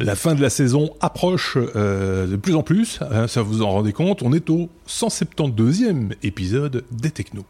La fin de la saison approche euh, de plus en plus, hein, ça vous en rendez compte, on est au 172e épisode des Technos.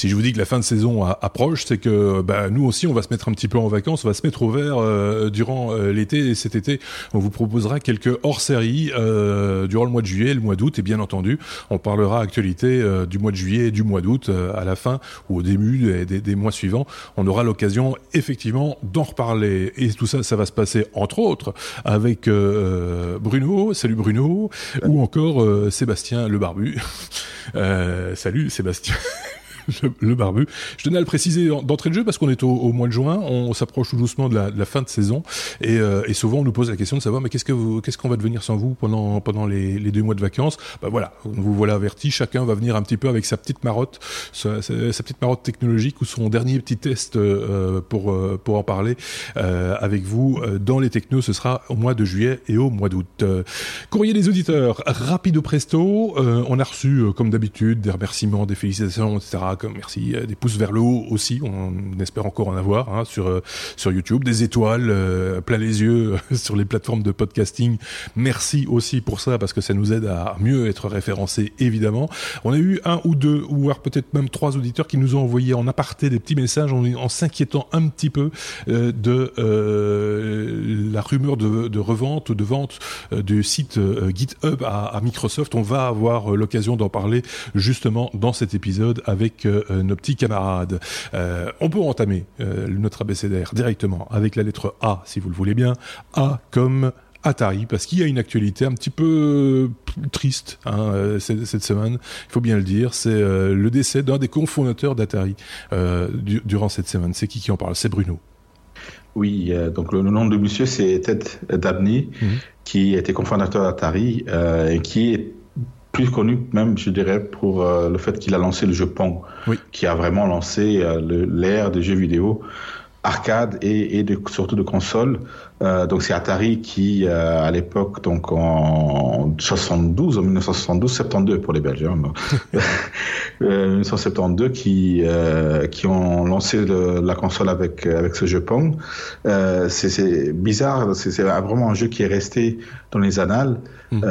Si je vous dis que la fin de saison approche, c'est que bah, nous aussi, on va se mettre un petit peu en vacances, on va se mettre au vert euh, durant euh, l'été. Et cet été, on vous proposera quelques hors-séries euh, durant le mois de juillet, le mois d'août. Et bien entendu, on parlera actualité du mois de juillet et du mois d'août à la fin ou au début des, des, mois suivants. On aura l'occasion effectivement d'en reparler. Et tout ça, ça va se passer entre autres avec Bruno, salut Bruno, ou encore Sébastien le Barbu. salut Sébastien. le, barbu. Je tenais à le préciser d'entrée de jeu parce qu'on est au, mois de juin, on s'approche tout doucement de la, fin de saison et, euh, et, souvent on nous pose la question de savoir mais qu'est-ce que qu'est-ce qu'on va devenir sans vous pendant pendant les, les, deux mois de vacances? Bah voilà, vous voilà averti, chacun va venir un petit peu avec sa petite marotte, sa, sa, petite marotte technologique ou son dernier petit test euh, pour euh, pour en parler euh, avec vous dans les technos. Ce sera au mois de juillet et au mois d'août. courrier des auditeurs, rapide ou presto. on a reçu comme d'habitude des remerciements, des félicitations, etc merci, des pouces vers le haut aussi, on espère encore en avoir hein, sur euh, sur YouTube, des étoiles euh, plein les yeux sur les plateformes de podcasting. Merci aussi pour ça parce que ça nous aide à mieux être référencés évidemment. On a eu un ou deux ou voire peut-être même trois auditeurs qui nous ont envoyé en aparté des petits messages en, s'inquiétant un petit peu euh, de la rumeur de, de revente ou de vente du site GitHub à, à Microsoft. On va avoir l'occasion d'en parler justement dans cet épisode avec euh, nos petits camarades. Euh, on peut entamer euh, notre abécédaire directement avec la lettre A, si vous le voulez bien. A comme Atari, parce qu'il y a une actualité un petit peu triste hein, cette, semaine, il faut bien le dire, c'est le décès d'un des cofondateurs d'Atari durant cette semaine. C'est qui qui en parle? C'est Bruno. Oui, donc le, nom de monsieur c'est Ted Dabney, mhm. qui était cofondateur d'Atari et qui est plus connu même, je dirais, pour euh, le fait qu'il a lancé le jeu Pong, qui a vraiment lancé euh, l'ère des jeux vidéo arcade et, et de, surtout de console. Euh, donc c'est Atari qui, euh, à l'époque, donc en 72, en 1972, 72 pour les Belges, hein, 1972, euh, qui qui ont lancé le, la console avec avec ce jeu Pong. C'est bizarre, c'est vraiment un jeu qui est resté dans les annales. Mmh.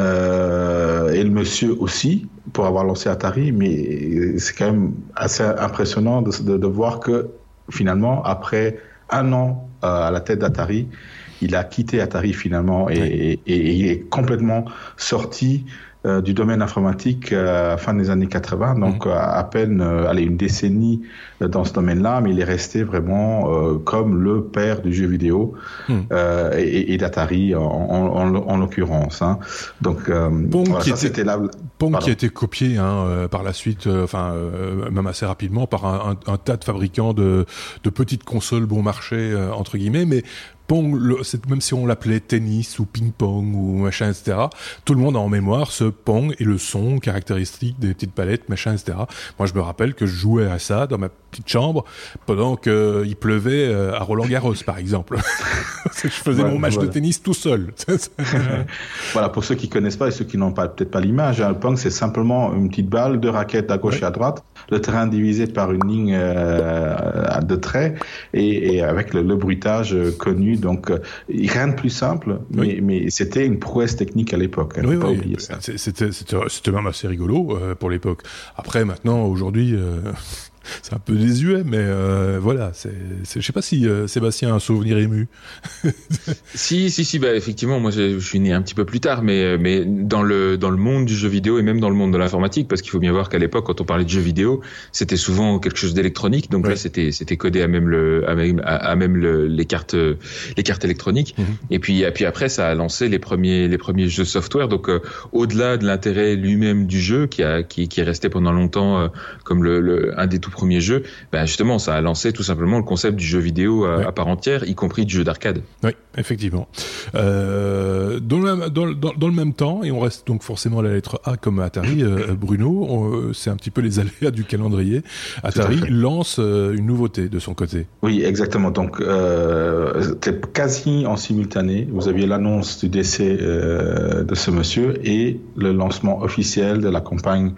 et le monsieur aussi pour avoir lancé Atari, mais c'est quand même assez impressionnant de, de, de voir que finalement, après un an euh, à la tête d'Atari, il a quitté Atari finalement et, il est complètement sorti euh, du domaine informatique euh, fin des années 80, donc mm. à peine allez, une décennie dans ce domaine-là, mais il est resté vraiment comme le père du jeu vidéo mm. et, d'Atari en, l'occurrence. Hein. Donc Pong, qui, était, là, Pong qui a été copié hein, par la suite, enfin même assez rapidement par un, tas de fabricants de, de petites consoles bon marché entre guillemets, mais Pong, même si on l'appelait tennis ou ping-pong ou machin, etc., tout le monde a en mémoire ce Pong et le son caractéristique des petites palettes, machin, etc. Moi, je me rappelle que je jouais à ça dans ma petite chambre pendant qu'il pleuvait euh, à Roland Garros, par exemple. je faisais mon match de tennis tout seul. voilà, pour ceux qui connaissent pas et ceux qui n'ont pas peut-être pas l'image, hein, le Pong, c'est simplement une petite balle, deux raquettes à gauche et à droite, le terrain divisé par une ligne euh, de traits et, et avec le, le bruitage connu donc, euh, rien de plus simple, mais, mais c'était une prouesse technique à l'époque. Hein, oui, C'était même assez rigolo euh, pour l'époque. Après, maintenant, aujourd'hui, euh, c'est un peu désuet, mais euh, voilà. C'est, je sais pas si euh, Sébastien a un souvenir ému. si, si, si. Bah effectivement, moi je, suis né un petit peu plus tard, mais mais dans le dans le monde du jeu vidéo et même dans le monde de l'informatique, parce qu'il faut bien voir qu'à l'époque, quand on parlait de jeux vidéo, c'était souvent quelque chose d'électronique. Donc là, c'était c'était codé à même le à même à, même le, les cartes les cartes électroniques. Mhm. Et puis et puis après, ça a lancé les premiers les premiers jeux software. Donc euh, au-delà de l'intérêt lui-même du jeu, qui a qui qui est resté pendant longtemps comme le, le un des tout premiers jeux, ben justement, ça a lancé tout simplement le concept du jeu vidéo à, part entière, y compris du jeu d'arcade. Oui, effectivement. Euh, dans, le, dans, dans, le même temps, et on reste donc forcément à la lettre A comme Atari, euh, Bruno, c'est un petit peu les aléas du calendrier. Atari lance euh, une nouveauté de son côté. Oui, exactement. Donc, euh, quasi en simultané. Vous aviez l'annonce du décès euh, de ce monsieur et le lancement officiel de la campagne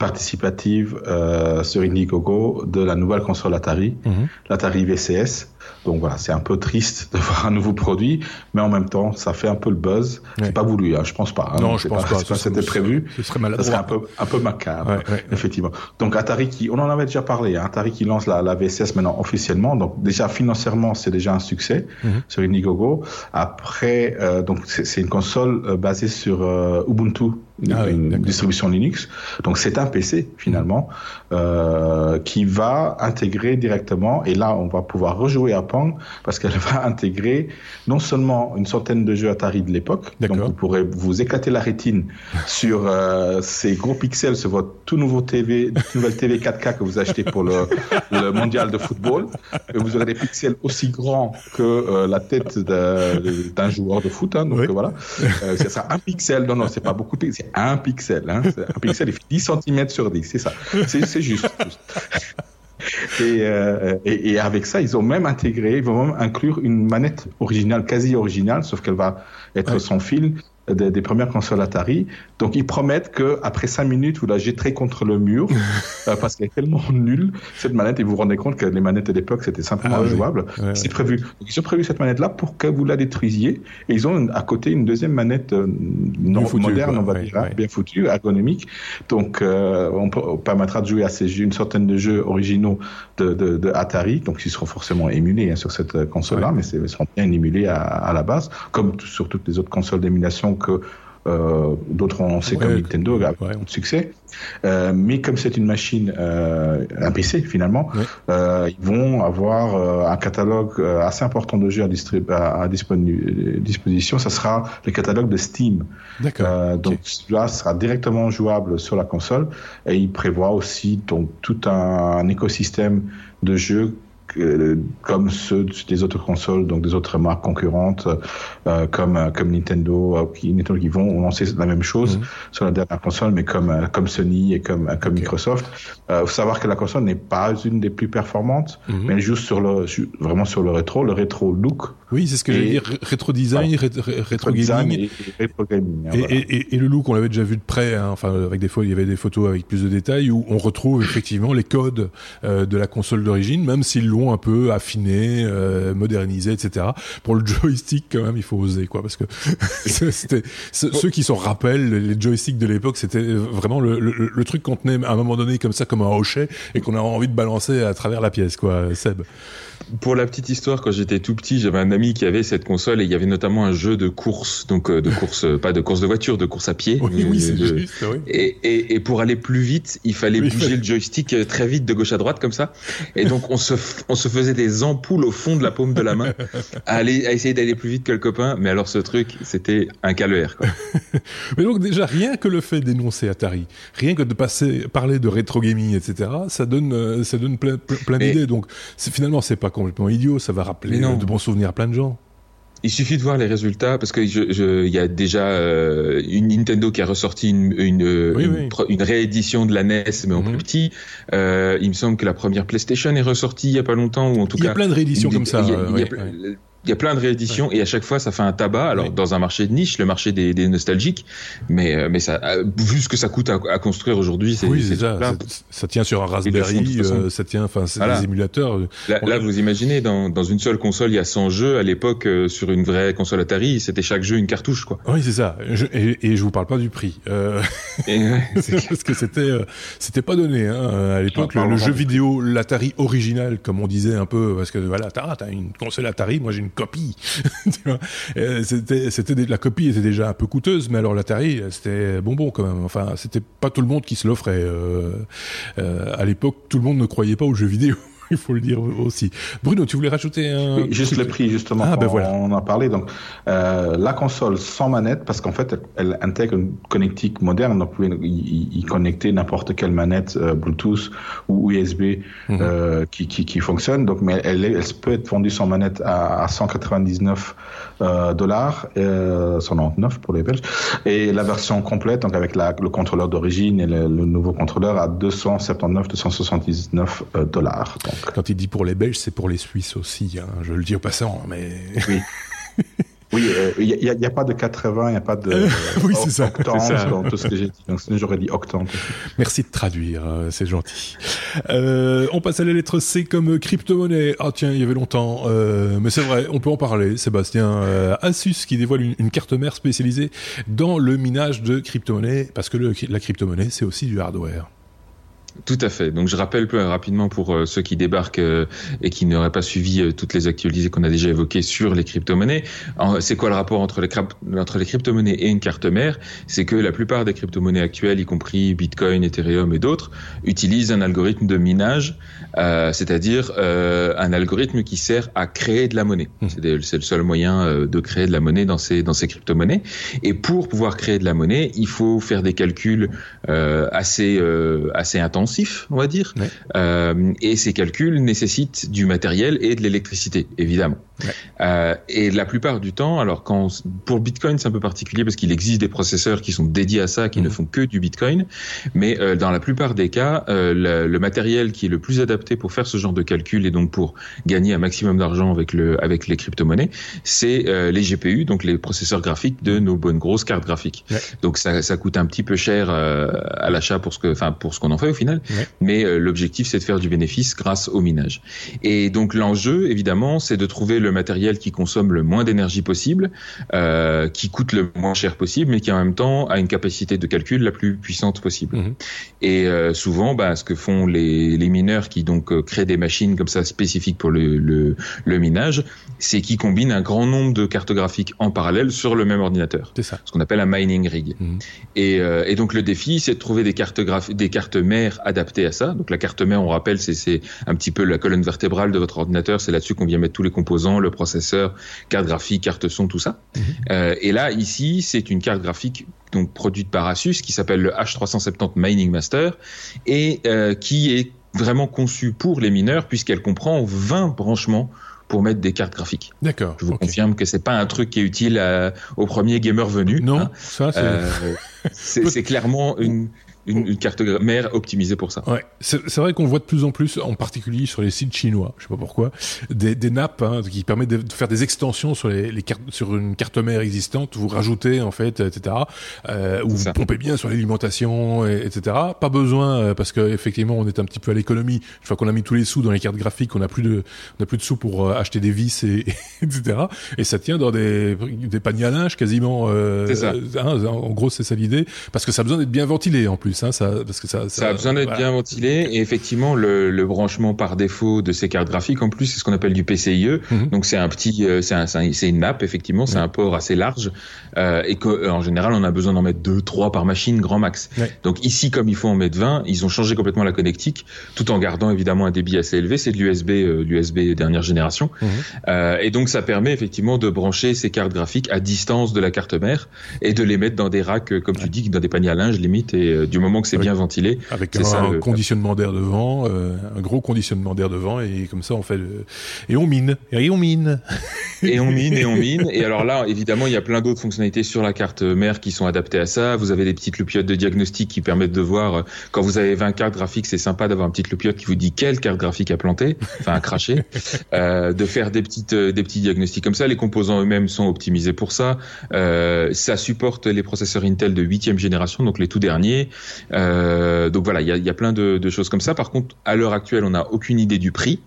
participative euh, sur Indiegogo de la nouvelle console Atari, mhm. l'Atari VCS. Donc voilà, c'est un peu triste de voir un nouveau produit, mais en même temps, ça fait un peu le buzz. C'est pas voulu, hein, je pense pas. Hein, non, je pense pas. pas c'était prévu. Ce serait maladroit. Ça serait un peu, un peu macabre, effectivement. Donc Atari qui, on en avait déjà parlé, hein, Atari qui lance la, la VCS maintenant officiellement. Donc déjà financièrement, c'est déjà un succès mhm. sur Indiegogo. Après, euh, donc c'est une console euh, basée sur euh, Ubuntu ah une, distribution Linux. Donc c'est un PC finalement euh, qui va intégrer directement, et là on va pouvoir rejouer à Pong parce qu'elle va intégrer non seulement une centaine de jeux Atari de l'époque, donc vous pourrez vous éclater la rétine sur euh, ces gros pixels sur votre tout nouveau TV, nouvelle TV 4K que vous achetez pour le, le mondial de football, et vous aurez des pixels aussi grands que euh, la tête d'un joueur de foot. Hein, donc voilà, euh, c'est ça, un pixel. Non non, c'est pas beaucoup de un pixel. Hein. Un pixel, il fait 10 cm sur 10, c'est ça. C'est juste. Euh, et, et, avec ça, ils ont même intégré, ils vont même inclure une manette originale, quasi originale, sauf qu'elle va être sans fil, des, premières consoles Atari. Donc ils promettent que après cinq minutes, vous la jetterez contre le mur euh, parce qu'elle est tellement nulle cette manette et vous vous rendez compte que les manettes de l'époque c'était simplement ah injouable. C'est prévu. Donc, ils ont prévu cette manette là pour que vous la détruisiez et ils ont à côté une deuxième manette euh, non moderne, on va dire, hein, bien foutue, ergonomique. Donc euh, on, permettra de jouer à ces jeux, une centaine de jeux originaux de, de, de Atari, donc ils seront forcément émulés hein, sur cette console là, mais ils seront bien émulés à, à la base, comme sur toutes les autres consoles d'émulation que euh, d'autres ont lancé comme Nintendo ont de succès. Euh, mais comme c'est une machine, euh, un PC finalement, ils vont avoir un catalogue assez important de jeux à, à, disposition. Ça sera le catalogue de Steam. Donc là, sera directement jouable sur la console et il prévoit aussi donc tout un, un écosystème de jeux comme ceux des autres consoles, donc des autres marques concurrentes, euh, comme euh, comme Nintendo, euh, qui, Nintendo qui vont lancer la même chose mhm. sur la dernière console, mais comme comme Sony et comme comme Microsoft. Il faut savoir que la console n'est pas une des plus performantes, mhm. mais elle joue sur le vraiment sur le rétro, le rétro look. Oui, c'est ce que j'allais dire, rétro design, rétro, gaming. Et, rétro gaming hein, et, et, le look, on l'avait déjà vu de près, hein, enfin avec des fois, il y avait des photos avec plus de détails où on retrouve effectivement les codes de la console d'origine, même s'ils l'ont un peu affiné, euh, modernisé, etc. Pour le joystick, quand même, il faut oser, quoi, parce que c'était ceux qui s'en rappellent, les joysticks de l'époque, c'était vraiment le, le, truc qu'on tenait à un moment donné comme ça, comme un hochet, et qu'on a envie de balancer à travers la pièce, quoi, Seb. Pour la petite histoire, quand j'étais tout petit, j'avais un ami qui avait cette console et il y avait notamment un jeu de course, donc euh, de course, euh, pas de course de voiture, de course à pied. Oui, oui, c'est juste, oui. Et, et, et, pour aller plus vite, il fallait bouger le joystick très vite de gauche à droite comme ça. Et donc on se, on se faisait des ampoules au fond de la paume de la main à, aller, à essayer d'aller plus vite que le copain. Mais alors ce truc, c'était un calvaire. Quoi. mais donc déjà, rien que le fait d'énoncer Atari, rien que de passer, parler de rétro gaming, etc., ça donne, euh, ça donne plein, plein d'idées. Donc finalement, c'est pas complètement idiot, ça va rappeler de bons souvenirs à plein de gens. Il suffit de voir les résultats parce que il y a déjà euh, une Nintendo qui a ressorti une une, une, réédition de la NES mais en plus mhm. petit. Euh, il me semble que la première PlayStation est ressortie il y a pas longtemps ou en tout cas. Il y a plein de rééditions comme ça. Il y a plein de rééditions et à chaque fois ça fait un tabac. Alors dans un marché de niche, le marché des, des nostalgiques, mais euh, mais ça, euh, vu ce que ça coûte à, à construire aujourd'hui, c'est oui, ça, ça, tient sur un Raspberry, euh, ça tient, enfin c'est des émulateurs. Là, vous imaginez dans, dans une seule console, il y a 100 jeux. À l'époque, sur une vraie console Atari, c'était chaque jeu une cartouche, quoi. Oui, c'est ça. et, et, je vous parle pas du prix, euh, parce que c'était c'était pas donné hein, à l'époque. Le, jeu vidéo, l'Atari original, comme on disait un peu, parce que voilà, t'as as une console Atari, moi j'ai une copie. c'était, c'était la copie était déjà un peu coûteuse, mais alors l'Atari, c'était bonbon quand même. Enfin, c'était pas tout le monde qui se l'offrait. Euh, euh, à l'époque, tout le monde ne croyait pas aux jeux vidéo. il faut le dire aussi. Bruno, tu voulais rajouter un oui, juste le prix justement. Ah, ben voilà. On en a parlé. Donc euh, la console sans manette, parce qu'en fait elle, intègre une connectique moderne, donc vous pouvez y, connecter n'importe quelle manette euh, Bluetooth ou USB mhm. euh, qui, qui, qui, fonctionne. Donc mais elle, elle, peut être vendue sans manette à, à 199 euh, dollars, 199 pour les Belges, et la version complète donc avec la, le contrôleur d'origine et le, le, nouveau contrôleur à 279, 279 dollars. Quand il dit pour les Belges, c'est pour les Suisses aussi. Hein, je le dis au passant, mais. Oui. Oui, il n'y a, a, pas de 80, il n'y a pas de oui, c'est ça. dans tout ce que j'ai dit. Donc j'aurais dit octante. Merci de traduire, euh, c'est gentil. Euh, on passe à la lettre C comme crypto-monnaie. Ah tiens, il y avait longtemps. Euh, mais c'est vrai, on peut en parler. Sébastien, euh, Asus qui dévoile une, une, carte mère spécialisée dans le minage de crypto-monnaie, parce que le, la crypto-monnaie, c'est aussi du hardware. Tout à fait. Donc je rappelle plus rapidement pour euh, ceux qui débarquent euh, et qui n'auraient pas suivi euh, toutes les actualités qu'on a déjà évoquées sur les crypto-monnaies. C'est quoi le rapport entre les, entre les crypto-monnaies et une carte mère? C'est que la plupart des crypto-monnaies actuelles, y compris Bitcoin, Ethereum et d'autres, utilisent un algorithme de minage, c'est-à-dire un algorithme qui sert à créer de la monnaie. Mmh. C'est le seul moyen de créer de la monnaie dans ces, dans ces crypto-monnaies. Et pour pouvoir créer de la monnaie, il faut faire des calculs assez, assez intenses on va dire. Euh, et ces calculs nécessitent du matériel et de l'électricité, évidemment. Euh, et la plupart du temps, alors quand pour Bitcoin c'est un peu particulier parce qu'il existe des processeurs qui sont dédiés à ça, qui ne mhm. font que du Bitcoin, mais euh, dans la plupart des cas, le, matériel qui est le plus adapté pour faire ce genre de calcul et donc pour gagner un maximum d'argent avec le avec les crypto-monnaies, c'est les GPU, donc les processeurs graphiques de nos bonnes grosses cartes graphiques. Donc ça, ça coûte un petit peu cher à l'achat pour ce que, enfin pour ce qu'on en fait au final mais euh, l'objectif c'est de faire du bénéfice grâce au minage. Et donc l'enjeu, évidemment, c'est de trouver le matériel qui consomme le moins d'énergie possible, euh, qui coûte le moins cher possible, mais qui en même temps a une capacité de calcul la plus puissante possible. Mhm. Et euh, souvent, bah, ce que font les, les mineurs qui donc euh, créent des machines comme ça spécifiques pour le, le, le minage, c'est qu'ils combinent un grand nombre de cartes graphiques en parallèle sur le même ordinateur. C'est ça. Ce qu'on appelle un mining rig. Mhm. Et, et, donc le défi, c'est de trouver des cartes des cartes mères adapté à ça. Donc la carte mère, on rappelle, c'est un petit peu la colonne vertébrale de votre ordinateur. C'est là-dessus qu'on vient mettre tous les composants, le processeur, carte graphique, carte son, tout ça. Mhm. Euh, et là, ici, c'est une carte graphique donc produite par Asus qui s'appelle le H370 Mining Master et euh, qui est vraiment conçue pour les mineurs puisqu'elle comprend 20 branchements pour mettre des cartes graphiques. D'accord. Je vous confirme que c'est pas un truc qui est utile à, au premier gamer venu. Non, hein. ça c'est. Euh, c'est clairement une, une, carte mère optimisée pour ça. Ouais, c'est vrai qu'on voit de plus en plus, en particulier sur les sites chinois, je sais pas pourquoi, des, des nappes hein, qui permettent de faire des extensions sur les, les cartes, sur une carte mère existante. Vous rajoutez en fait, etc. Euh, ou vous pompez bien sur l'alimentation, etc. Pas besoin euh, parce que effectivement on est un petit peu à l'économie. Une fois qu'on a mis tous les sous dans les cartes graphiques, on a plus de, on a plus de sous pour euh, acheter des vis et, etc. Et ça tient dans des, des paniers à linge quasiment. Euh, ça. Hein, en gros, c'est ça l'idée, parce que ça a besoin d'être bien ventilé en plus. Hein, ça, parce que ça, ça, a besoin d'être bien ventilé. Et effectivement, le, le, branchement par défaut de ces cartes graphiques, en plus, c'est ce qu'on appelle du PCIe. Mhm. Donc c'est un petit, euh, c'est un, une nappe effectivement, c'est un port assez large euh, et qu'en euh, général, on a besoin d'en mettre deux, trois par machine, grand max. Donc ici, comme il faut en mettre 20, ils ont changé complètement la connectique, tout en gardant évidemment un débit assez élevé. C'est de l'USB, euh, l'USB dernière génération. Mhm. Euh, et donc ça permet effectivement de brancher ces cartes graphiques à distance de la carte mère et de les mettre dans des racks, comme tu dis, dans des paniers à linge limite. Et du moment que c'est bien ventilé. Avec un, conditionnement d'air devant, euh, un gros conditionnement d'air devant, et comme ça on fait le... et on mine, et on mine, et on mine, et on mine. Et alors là, évidemment, il y a plein d'autres fonctionnalités sur la carte mère qui sont adaptées à ça. Vous avez des petites loupiottes de diagnostic qui permettent de voir euh, quand vous avez 20 cartes graphiques, c'est sympa d'avoir une petite loupiote qui vous dit quelle carte graphique à planter, enfin à cracher, euh, de faire des petites des petits diagnostics comme ça. Les composants eux-mêmes sont optimisés pour ça. ça supporte les processeurs Intel de huitième génération, donc les tout derniers. Euh, donc voilà, il y a, y a, plein de, de, choses comme ça. Par contre, à l'heure actuelle, on n'a aucune idée du prix,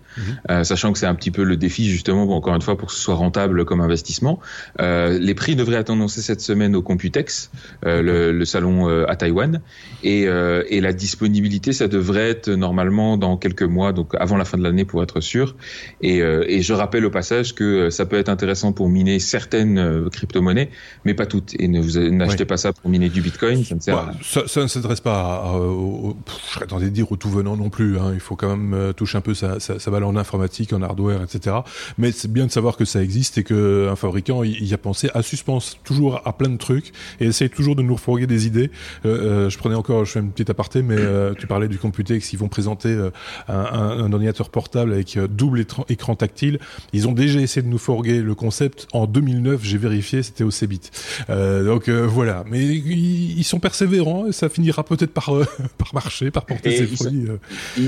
euh, sachant que c'est un petit peu le défi justement, bon, encore une fois, pour que ce soit rentable comme investissement. Euh, les prix devraient être annoncés cette semaine au Computex, euh, le, le, salon euh, à Taïwan, et, euh, et, la disponibilité, ça devrait être normalement dans quelques mois, donc avant la fin de l'année pour être sûr. Et, et, je rappelle au passage que ça peut être intéressant pour miner certaines crypto-monnaies, mais pas toutes. Et ne vous n'achetez pas ça pour miner du Bitcoin, ça ne sert ça, ça ne pas, à, je serais tenté de dire au tout venant non plus. Hein. Il faut quand même euh, toucher un peu sa, sa, sa valeur en informatique, en hardware, etc. Mais c'est bien de savoir que ça existe et que un fabricant il, y a pensé à suspens toujours à plein de trucs et essaye toujours de nous refourguer des idées. Euh, euh, je prenais encore, je fais une petite aparté, mais euh, tu parlais du Computex, ils vont présenter euh, un, un, ordinateur portable avec double écran, écran, tactile. Ils ont déjà essayé de nous fourguer le concept en 2009. J'ai vérifié, c'était au Cebit. donc voilà, mais ils, ils, sont persévérants et ça finira peut-être par par marcher, par porter ses fruits.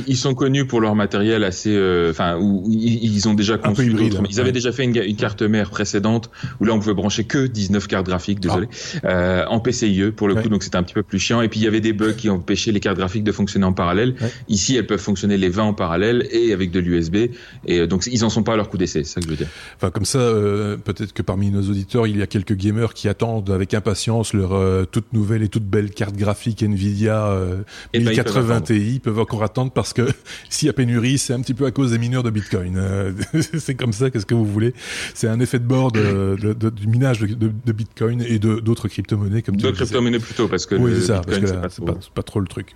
Ils, sont connus pour leur matériel assez, enfin, où ils ont déjà conçu hybride, Ils avaient déjà fait une, une, carte mère précédente où là on pouvait brancher que 19 cartes graphiques, désolé, ah. euh, en PCIe pour le coup, donc c'était un petit peu plus chiant. Et puis il y avait des bugs qui empêchaient les cartes graphiques de fonctionner en parallèle. Ici, elles peuvent fonctionner les 20 en parallèle et avec de l'USB. Et euh, donc ils en sont pas à leur coup d'essai, c'est ça que je veux dire. Enfin comme ça, euh, peut-être que parmi nos auditeurs, il y a quelques gamers qui attendent avec impatience leur euh, toute nouvelle et toute belle carte graphique Nvidia 1080 ben, Ti. Ils peuvent encore attendre parce que s'il y a pénurie, c'est un petit peu à cause des mineurs de Bitcoin. c'est comme ça. Qu'est-ce que vous voulez? C'est un effet de bord de, de, de, du minage de, Bitcoin et d'autres crypto-monnaies comme D'autres crypto-monnaies plutôt parce que oui, c'est ça, pas, pas, trop le truc.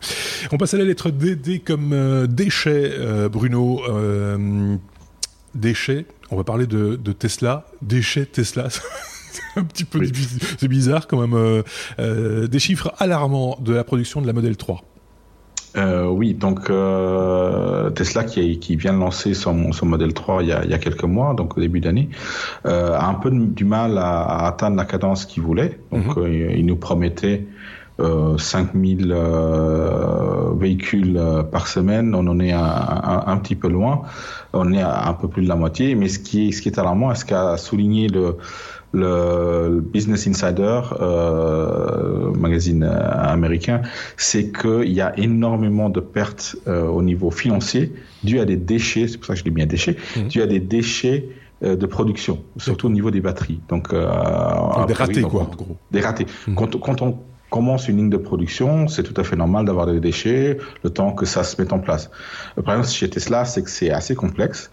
On passe à la lettre D, D comme euh, déchet, euh, Bruno. Euh, déchets. On va parler de, de Tesla. Déchets Tesla. c'est un petit peu c'est bizarre quand même. Euh, euh, des chiffres alarmants de la production de la Model 3. Euh, oui, donc euh, Tesla qui, qui, vient de lancer son, son modèle 3 il y, a, il y, a, quelques mois, donc au début d'année, euh, a un peu du mal à, à atteindre la cadence qu'il voulait. Donc mhm. il nous promettait euh, 5000 euh, véhicules par semaine. On en est un, un, un, petit peu loin. On est à un peu plus de la moitié. Mais ce qui est, ce qui est alarmant, ce qu'a souligné le le Business Insider, euh, magazine euh, américain, c'est qu'il y a énormément de pertes euh, au niveau financier dues à des déchets, c'est pour ça que je dis bien déchets, mmh. dues à des déchets euh, de production, surtout au niveau des batteries. Donc, euh, des ratés, quoi, en gros. Des ratés. Mmh. Quand, quand on commence une ligne de production, c'est tout à fait normal d'avoir des déchets le temps que ça se mette en place. Le problème chez Tesla, c'est que c'est assez complexe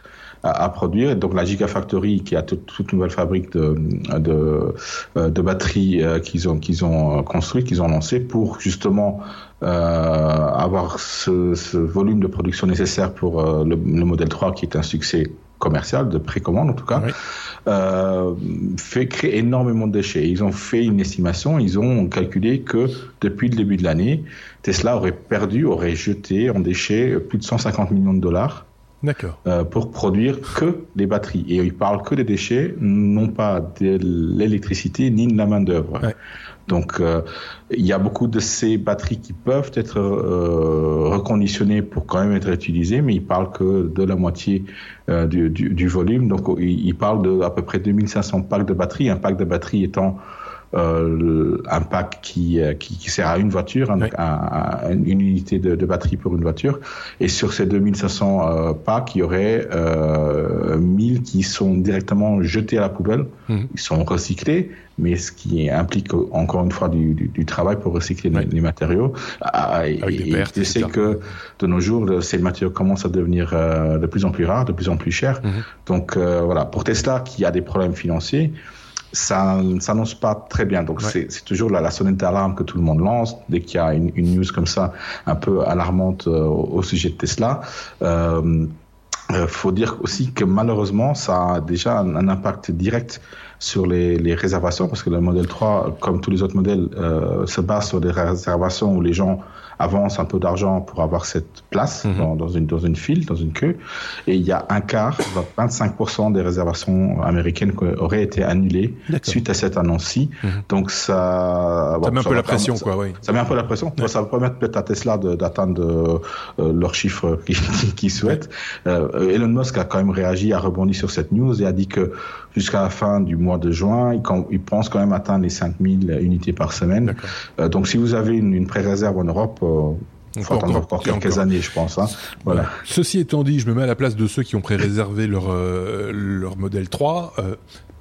à, à, produire. Donc la Gigafactory, qui a toute, toute nouvelle fabrique de, de, euh, de batteries euh, qu'ils ont, qu'ils ont construit, qu'ils ont lancé pour justement euh, avoir ce, ce, volume de production nécessaire pour euh, le, le, modèle 3 qui est un succès commercial, de précommande en tout cas, oui. euh, fait créer énormément de déchets. Ils ont fait une estimation, ils ont calculé que depuis le début de l'année, Tesla aurait perdu, aurait jeté en déchets plus de 150 millions de dollars. Euh, pour produire que des batteries. Et ils parlent que des déchets, non pas de l'électricité ni de la main d'œuvre. Ouais. Donc, euh, il y a beaucoup de ces batteries qui peuvent être euh, reconditionnées pour quand même être utilisées, mais ils parlent que de la moitié euh, du, du, du, volume. Donc, ils, parlent de à peu près 2500 packs de batteries. Un pack de batterie étant euh, un pack qui, euh, qui, qui, sert à une voiture, oui. une unité de, de, batterie pour une voiture. Et sur ces 2500 euh, packs, il y aurait euh, 1000 qui sont directement jetés à la poubelle. Mmh. Ils sont recyclés, mais ce qui implique encore une fois du, du, du travail pour recycler oui. les, matériaux. Ah, et, pertes, je sais que de nos jours, ces matériaux commencent à devenir euh, de plus en plus rares, de plus en plus chers. Mmh. Donc euh, voilà, pour Tesla qui a des problèmes financiers, ça ne s'annonce pas très bien. Donc ouais. c'est toujours la, la sonnette d'alarme que tout le monde lance dès qu'il y a une, une, news comme ça un peu alarmante euh, au, sujet de Tesla. Euh, euh, faut dire aussi que malheureusement, ça a déjà un, un impact direct sur les, les, réservations, parce que le modèle 3, comme tous les autres modèles, euh, se base sur des réservations où les gens avance un peu d'argent pour avoir cette place mmh. dans, dans, une, dans une file, dans une queue. Et il y a un quart, 25% des réservations américaines qui auraient été annulées suite à cette annonce-ci. Mmh. Donc ça... Ça bon, met un peu la pression, ça, quoi, oui. Ça met un peu la pression. Ouais. Ça va permettre peut-être à Tesla d'atteindre euh, leurs chiffres qu'ils qu souhaitent. Euh, Elon Musk a quand même réagi, a rebondi sur cette news et a dit que jusqu'à la fin du mois de juin, il, il pense quand même atteindre les 5000 unités par semaine. Euh, donc si vous avez une, une pré-réserve en Europe, il faut attendre encore, quelques encore. années, je pense. Hein. Voilà. Ceci étant dit, je me mets à la place de ceux qui ont pré-réservé leur, euh, leur modèle 3.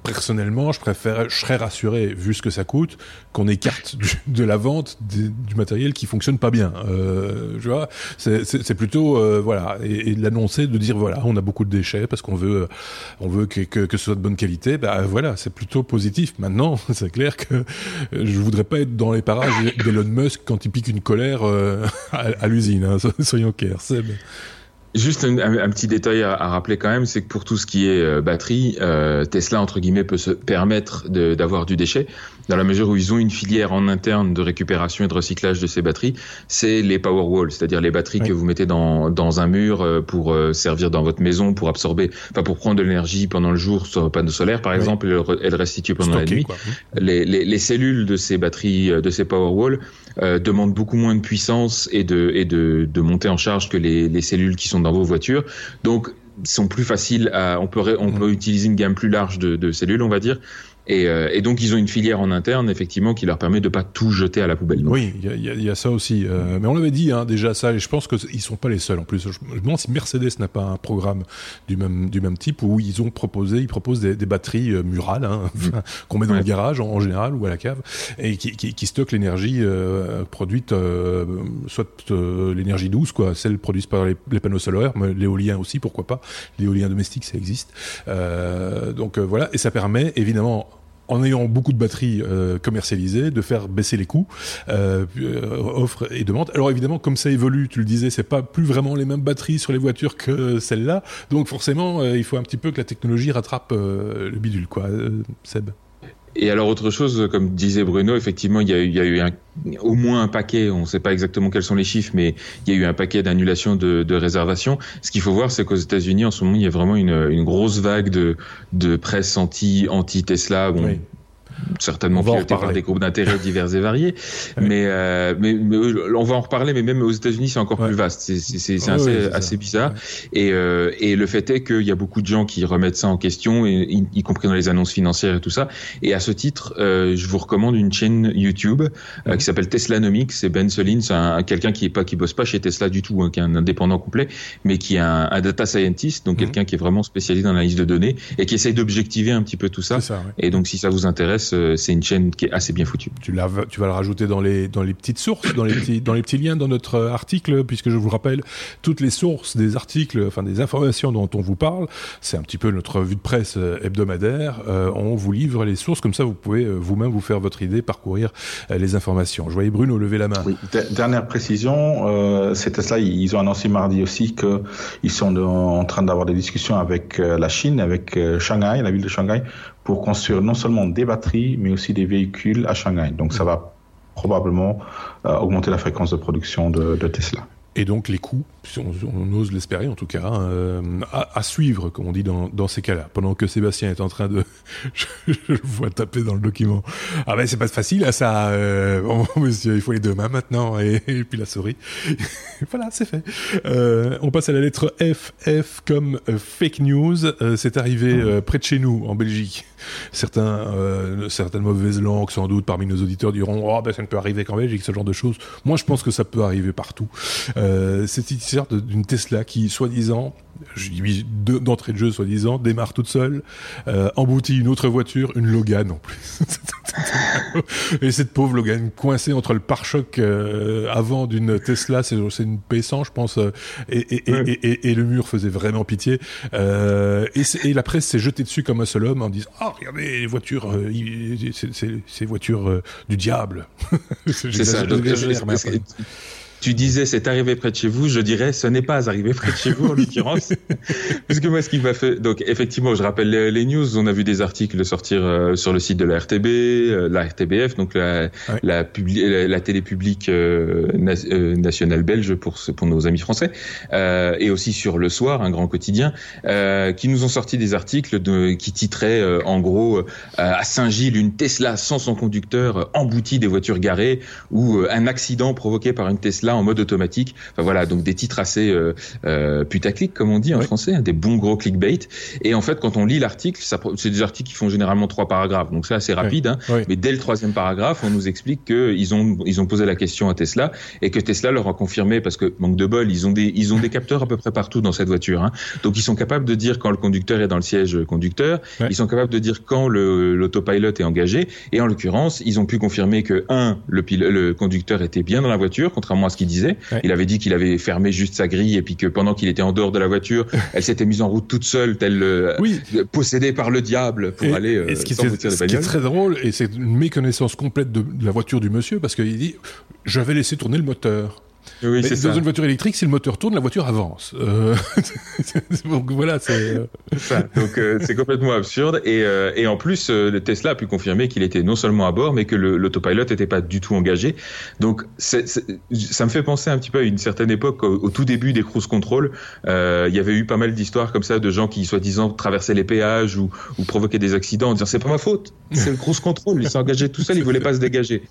Personnellement, je préfère, je serais rassuré vu ce que ça coûte qu'on écarte de la vente du matériel qui fonctionne pas bien. Euh, tu vois, c'est plutôt euh, voilà et, de l'annoncer, de dire voilà, on a beaucoup de déchets parce qu'on veut, on veut que, que, que, ce soit de bonne qualité. Bah voilà, c'est plutôt positif. Maintenant, c'est clair que je voudrais pas être dans les parages d'Elon Musk quand il pique une colère euh, à, l'usine. Hein, soyons clairs. Juste un, petit détail à, à rappeler quand même, c'est que pour tout ce qui est euh, batterie, euh, Tesla entre guillemets peut se permettre d'avoir du déchet dans la mesure où ils ont une filière en interne de récupération et de recyclage de ces batteries. C'est les Powerwall, c'est-à-dire les batteries que vous mettez dans, dans un mur euh, pour euh, servir dans votre maison, pour absorber, enfin pour prendre de l'énergie pendant le jour sur un panneau solaire par exemple, et le restituer pendant la nuit. Les, les, les, cellules de ces batteries, de ces Powerwall euh, demandent beaucoup moins de puissance et de, et de, de montée en charge que les, les cellules qui sont dans vos voitures. Donc, sont plus faciles à, on peut, on peut utiliser une gamme plus large de, de cellules, on va dire, et, euh, et, donc ils ont une filière en interne effectivement qui leur permet de pas tout jeter à la poubelle. Oui, il y a, y a, ça aussi. Euh, mais on l'avait dit hein, déjà ça, et je pense qu'ils sont pas les seuls. En plus, je me demande si Mercedes n'a pas un programme du même du même type où ils ont proposé, ils proposent des, des batteries euh, murales hein, mm. qu'on met dans le garage en, général ou à la cave et qui, qui, qui stockent l'énergie euh, produite, soit l'énergie douce, quoi, celle produite par les, les panneaux solaires, mais l'éolien aussi, pourquoi pas. L'éolien domestique, ça existe. donc voilà, et ça permet évidemment en ayant beaucoup de batteries euh, commercialisées, de faire baisser les coûts, euh, euh, offre et demande. Alors évidemment, comme ça évolue, tu le disais, c'est pas plus vraiment les mêmes batteries sur les voitures que celles-là, donc forcément, il faut un petit peu que la technologie rattrape le bidule, quoi, Seb. Et alors autre chose, comme disait Bruno, effectivement, il y a, il y a eu un, au moins un paquet, on ne sait pas exactement quels sont les chiffres, mais il y a eu un paquet d'annulations de, de réservations. Ce qu'il faut voir, c'est qu'aux États-Unis, en ce moment, il y a vraiment une, une grosse vague de, de presse anti, anti-Tesla. Bon, oui certainement piloté par des groupes d'intérêt divers et variés. mais, euh, mais, mais, on va en reparler, mais même aux États-Unis, c'est encore plus vaste. C'est assez, assez bizarre. Et, euh, et le fait est qu'il y a beaucoup de gens qui remettent ça en question, et, y, compris dans les annonces financières et tout ça. Et à ce titre, euh, je vous recommande une chaîne YouTube euh, qui s'appelle Teslanomics. C'est Ben Solin, c'est quelqu'un qui est pas qui bosse pas chez Tesla du tout, hein, qui est un indépendant complet, mais qui est un, un data scientist, donc mhm. quelqu'un qui est vraiment spécialisé dans l'analyse de données et qui essaye d'objectiver un petit peu tout ça. ça Et donc, si ça vous intéresse euh, c'est une chaîne qui est assez bien foutue. Tu, tu vas le rajouter dans les, dans les petites sources, dans les petits, dans les petits liens dans notre euh, article, puisque je vous rappelle, toutes les sources des articles, enfin des informations dont on vous parle, c'est un petit peu notre revue de presse euh, hebdomadaire. on vous livre les sources, comme ça vous pouvez vous-même vous faire votre idée, parcourir les informations. Je voyais Bruno lever la main. Oui. Dernière précision, euh, c'est Tesla, ils ont annoncé mardi aussi qu'ils sont en train d'avoir des discussions avec la Chine, avec Shanghai, la ville de Shanghai, pour construire non seulement des batteries, mais aussi des véhicules à Shanghai. Donc ça va probablement euh, augmenter la fréquence de production de, de Tesla et donc les coûts, on, ose l'espérer en tout cas, euh, à, suivre, comme on dit dans, ces cas-là. Pendant que Sébastien est en train de, je, le vois taper dans le document. Ah ben c'est pas facile hein, ça, euh, oh, monsieur, il faut les deux mains maintenant et, puis la souris. voilà, c'est fait. Euh, on passe à la lettre F, F comme fake news. C'est arrivé près de chez nous, en Belgique. Certains, certaines mauvaises langues, sans doute, parmi nos auditeurs diront, oh ben ça ne peut arriver qu'en Belgique, ce genre de choses. Moi, je pense que ça peut arriver partout. Cette histoire d'une Tesla qui, soi-disant, d'entrée de jeu, soi-disant, démarre toute seule, euh, emboutit une autre voiture, une Logan en plus. et cette pauvre Logan coincée entre le pare-choc euh, avant d'une Tesla, c'est une P100, je pense, euh, et, et, et, et, le mur faisait vraiment pitié. Euh, et, la presse s'est jetée dessus comme un seul homme en disant « Ah, oh, regardez, les voitures, c'est ces voitures du diable. » C'est ça. Tu disais c'est arrivé près de chez vous, je dirais ce n'est pas arrivé près de chez vous en l'occurrence. Puisque moi ce qui m'a fait donc effectivement je rappelle les, news, on a vu des articles sortir euh, sur le site de la RTB, euh, la RTBF donc la la, la, télé publique euh, nationale belge pour pour nos amis français. Et aussi sur le soir un grand quotidien qui nous ont sorti des articles de qui titraient en gros à Saint-Gilles une Tesla sans son conducteur emboutie des voitures garées ou un accident provoqué par une Tesla Tesla en mode automatique. Enfin voilà, donc des titres assez euh, euh, putaclic comme on dit en français, hein, des bons gros clickbait. Et en fait, quand on lit l'article, c'est des articles qui font généralement trois paragraphes, donc c'est assez rapide. Hein, mais dès le troisième paragraphe, on nous explique que ils ont ils ont posé la question à Tesla et que Tesla leur a confirmé parce que manque de bol, ils ont des ils ont des capteurs à peu près partout dans cette voiture. Hein. Donc ils sont capables de dire quand le conducteur est dans le siège conducteur, ils sont capables de dire quand l'autopilot est engagé. Et en l'occurrence, ils ont pu confirmer que un le, le conducteur était bien dans la voiture, contrairement à ce qu'il disait. Il avait dit qu'il avait fermé juste sa grille et puis que pendant qu'il était en dehors de la voiture, elle s'était mise en route toute seule, telle euh, possédée par le diable pour aller euh, ce qui, ce qui est très drôle et c'est une méconnaissance complète de, de la voiture du monsieur parce qu'il dit j'avais laissé tourner le moteur. Oui, dans une voiture électrique, si le moteur tourne, la voiture avance. Euh... donc voilà, c'est. Euh, donc euh, c'est complètement absurde. Et, euh, et en plus, Tesla a pu confirmer qu'il était non seulement à bord, mais que l'autopilot n'était pas du tout engagé. Donc ça me fait penser un petit peu à une certaine époque, au, tout début des cruise control, il y avait eu pas mal d'histoires comme ça de gens qui soi-disant traversaient les péages ou, ou provoquaient des accidents en disant c'est pas ma faute, c'est le cruise control, il s'est engagé tout seul, il voulait pas se dégager.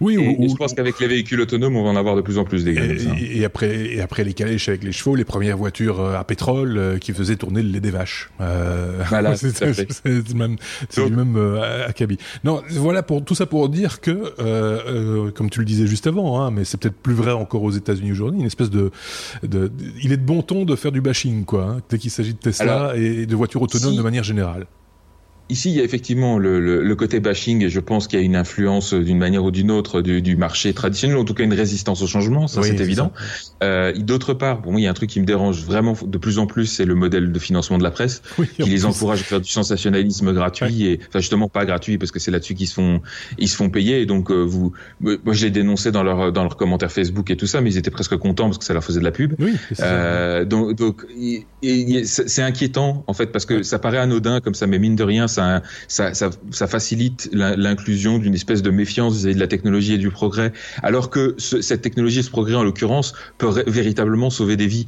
Oui. Et, je pense qu'avec les véhicules autonomes, on va en avoir de plus en plus des et, et, après, et après les calèches avec les chevaux, les premières voitures euh, à pétrole euh, qui faisaient tourner le lait des vaches. Euh, voilà, c'est le même, même euh, acabit. Non, voilà pour tout ça pour dire que, euh, comme tu le disais juste avant, hein, mais c'est peut-être plus vrai encore aux États-Unis aujourd'hui, une espèce de, de, il est de bon ton de faire du bashing, quoi, hein, dès qu'il s'agit de Tesla et de voitures autonomes de manière générale. Ici, il y a effectivement le, le, le côté bashing, et je pense qu'il y a une influence d'une manière ou d'une autre du, du, marché traditionnel, en tout cas une résistance au changement, ça c'est évident. Euh, D'autre part, bon, il y a un truc qui me dérange vraiment de plus en plus, c'est le modèle de financement de la presse, qui les encourage à faire du sensationnalisme gratuit, et enfin justement pas gratuit, parce que c'est là-dessus qu'ils se font ils se font payer. Et donc euh, vous, moi je l'ai dénoncé dans leur dans leurs commentaires Facebook et tout ça, mais ils étaient presque contents parce que ça leur faisait de la pub. Oui, euh, donc donc c'est inquiétant en fait parce que ça paraît anodin comme ça, mais mine de rien, ça ça, ça, facilite l'inclusion d'une espèce de méfiance vis-à-vis de la technologie et du progrès, alors que cette technologie et ce progrès, en l'occurrence, peut véritablement sauver des vies.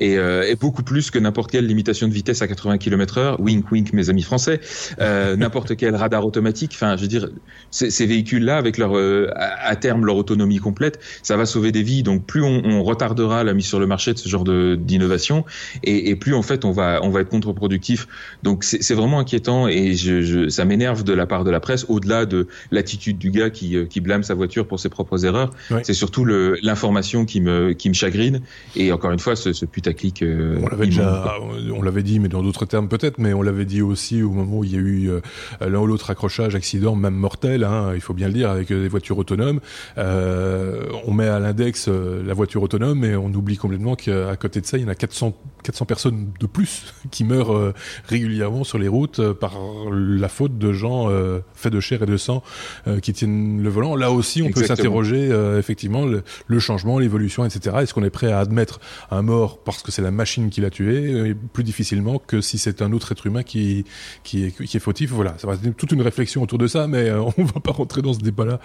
Euh, et, beaucoup plus que n'importe quelle limitation de vitesse à 80 km heure, wink wink mes amis français, euh, n'importe quel radar automatique, enfin je veux dire, ces, véhicules-là, avec leur euh, à terme leur autonomie complète, ça va sauver des vies. Donc plus on, retardera la mise sur le marché de ce genre d'innovation, et, et, plus en fait on va, on va être contre-productif. Donc c'est vraiment inquiétant et je, je, ça m'énerve de la part de la presse, au-delà de l'attitude du gars qui, euh, qui, blâme sa voiture pour ses propres erreurs. C'est surtout l'information qui me, qui me chagrine. Et encore une fois, ce, ce putaclic. Euh, on l'avait déjà, on l'avait dit, mais dans d'autres termes peut-être, mais on l'avait dit aussi au moment où il y a eu euh, l'un ou l'autre accrochage, accident, même mortel, hein, il faut bien le dire, avec des voitures autonomes. Euh, on met à l'index la voiture autonome et on oublie complètement qu'à côté de ça, il y en a 400, 400 personnes de plus qui meurent régulièrement sur les routes par la faute de gens euh, faits de chair et de sang euh, qui tiennent le volant. Là aussi, on peut s'interroger euh, effectivement le, changement, l'évolution, etc. Est-ce qu'on est prêt à admettre un mort parce que c'est la machine qui l'a tué plus difficilement que si c'est un autre être humain qui qui est, qui est fautif? Voilà, ça va être toute une réflexion autour de ça, mais on va pas rentrer dans ce débat-là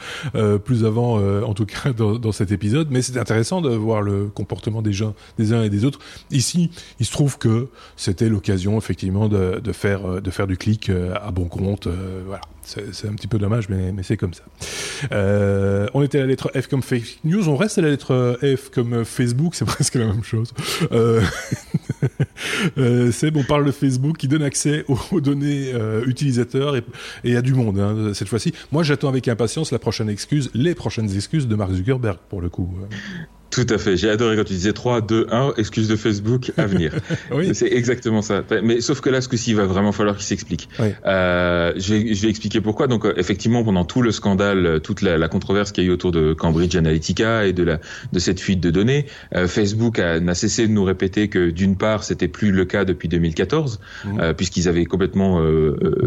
plus avant, en tout cas dans, dans cet épisode. Mais c'est intéressant de voir le comportement des gens, des uns et des autres. Ici, il se trouve que c'était l'occasion effectivement de, faire de faire du clic à bon compte. Euh, voilà, c'est un petit peu dommage, mais, c'est comme ça. Euh, on était à la lettre F comme fake news, on reste à la lettre F comme Facebook, c'est presque la même chose. Euh, on parle de Facebook qui donne accès aux, données utilisateurs et, et, à du monde hein, cette fois-ci. Moi, j'attends avec impatience la prochaine excuse, les prochaines excuses de Mark Zuckerberg pour le coup. Tout à fait. J'ai adoré quand tu disais 3, 2, 1, excuse de Facebook à venir. oui. C'est exactement ça. Mais sauf que là, ce coup-ci, il va vraiment falloir qu'il s'explique. Oui. Euh, je, vais, je vais expliquer pourquoi. Donc, euh, effectivement, pendant tout le scandale, euh, toute la, la controverse qu'il y a eu autour de Cambridge Analytica et de, la, de cette fuite de données, euh, Facebook n'a cessé de nous répéter que d'une part, c'était plus le cas depuis 2014, mmh. euh, puisqu'ils avaient complètement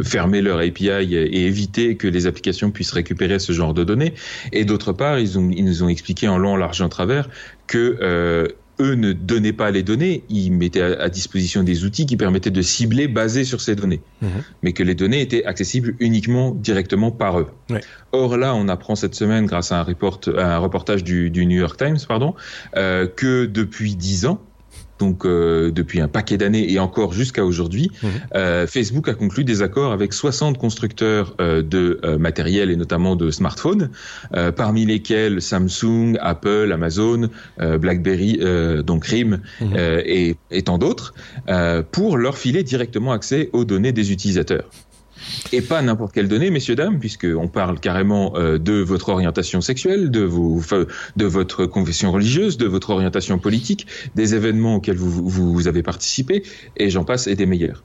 fermé leur API et, évité que les applications puissent récupérer ce genre de données. Et d'autre part, ils, ont, ils nous ont expliqué en long, en large en travers que euh, eux ne donnaient pas les données, ils mettaient à, disposition des outils qui permettaient de cibler basés sur ces données, mhm. mais que les données étaient accessibles uniquement directement par eux. Or là, on apprend cette semaine, grâce à un, report, un reportage du, New York Times, pardon, euh, que depuis dix ans, donc depuis un paquet d'années et encore jusqu'à aujourd'hui, mhm. Facebook a conclu des accords avec 60 constructeurs de matériel et notamment de smartphones, parmi lesquels Samsung, Apple, Amazon, BlackBerry, donc RIM mhm. et, et, tant d'autres, pour leur filer directement accès aux données des utilisateurs. Et pas n'importe quelle donnée, messieurs, dames, puisqu'on parle carrément euh, de votre orientation sexuelle, de, vos, de votre confession religieuse, de votre orientation politique, des événements auxquels vous, vous, avez participé, et j'en passe, et des meilleurs.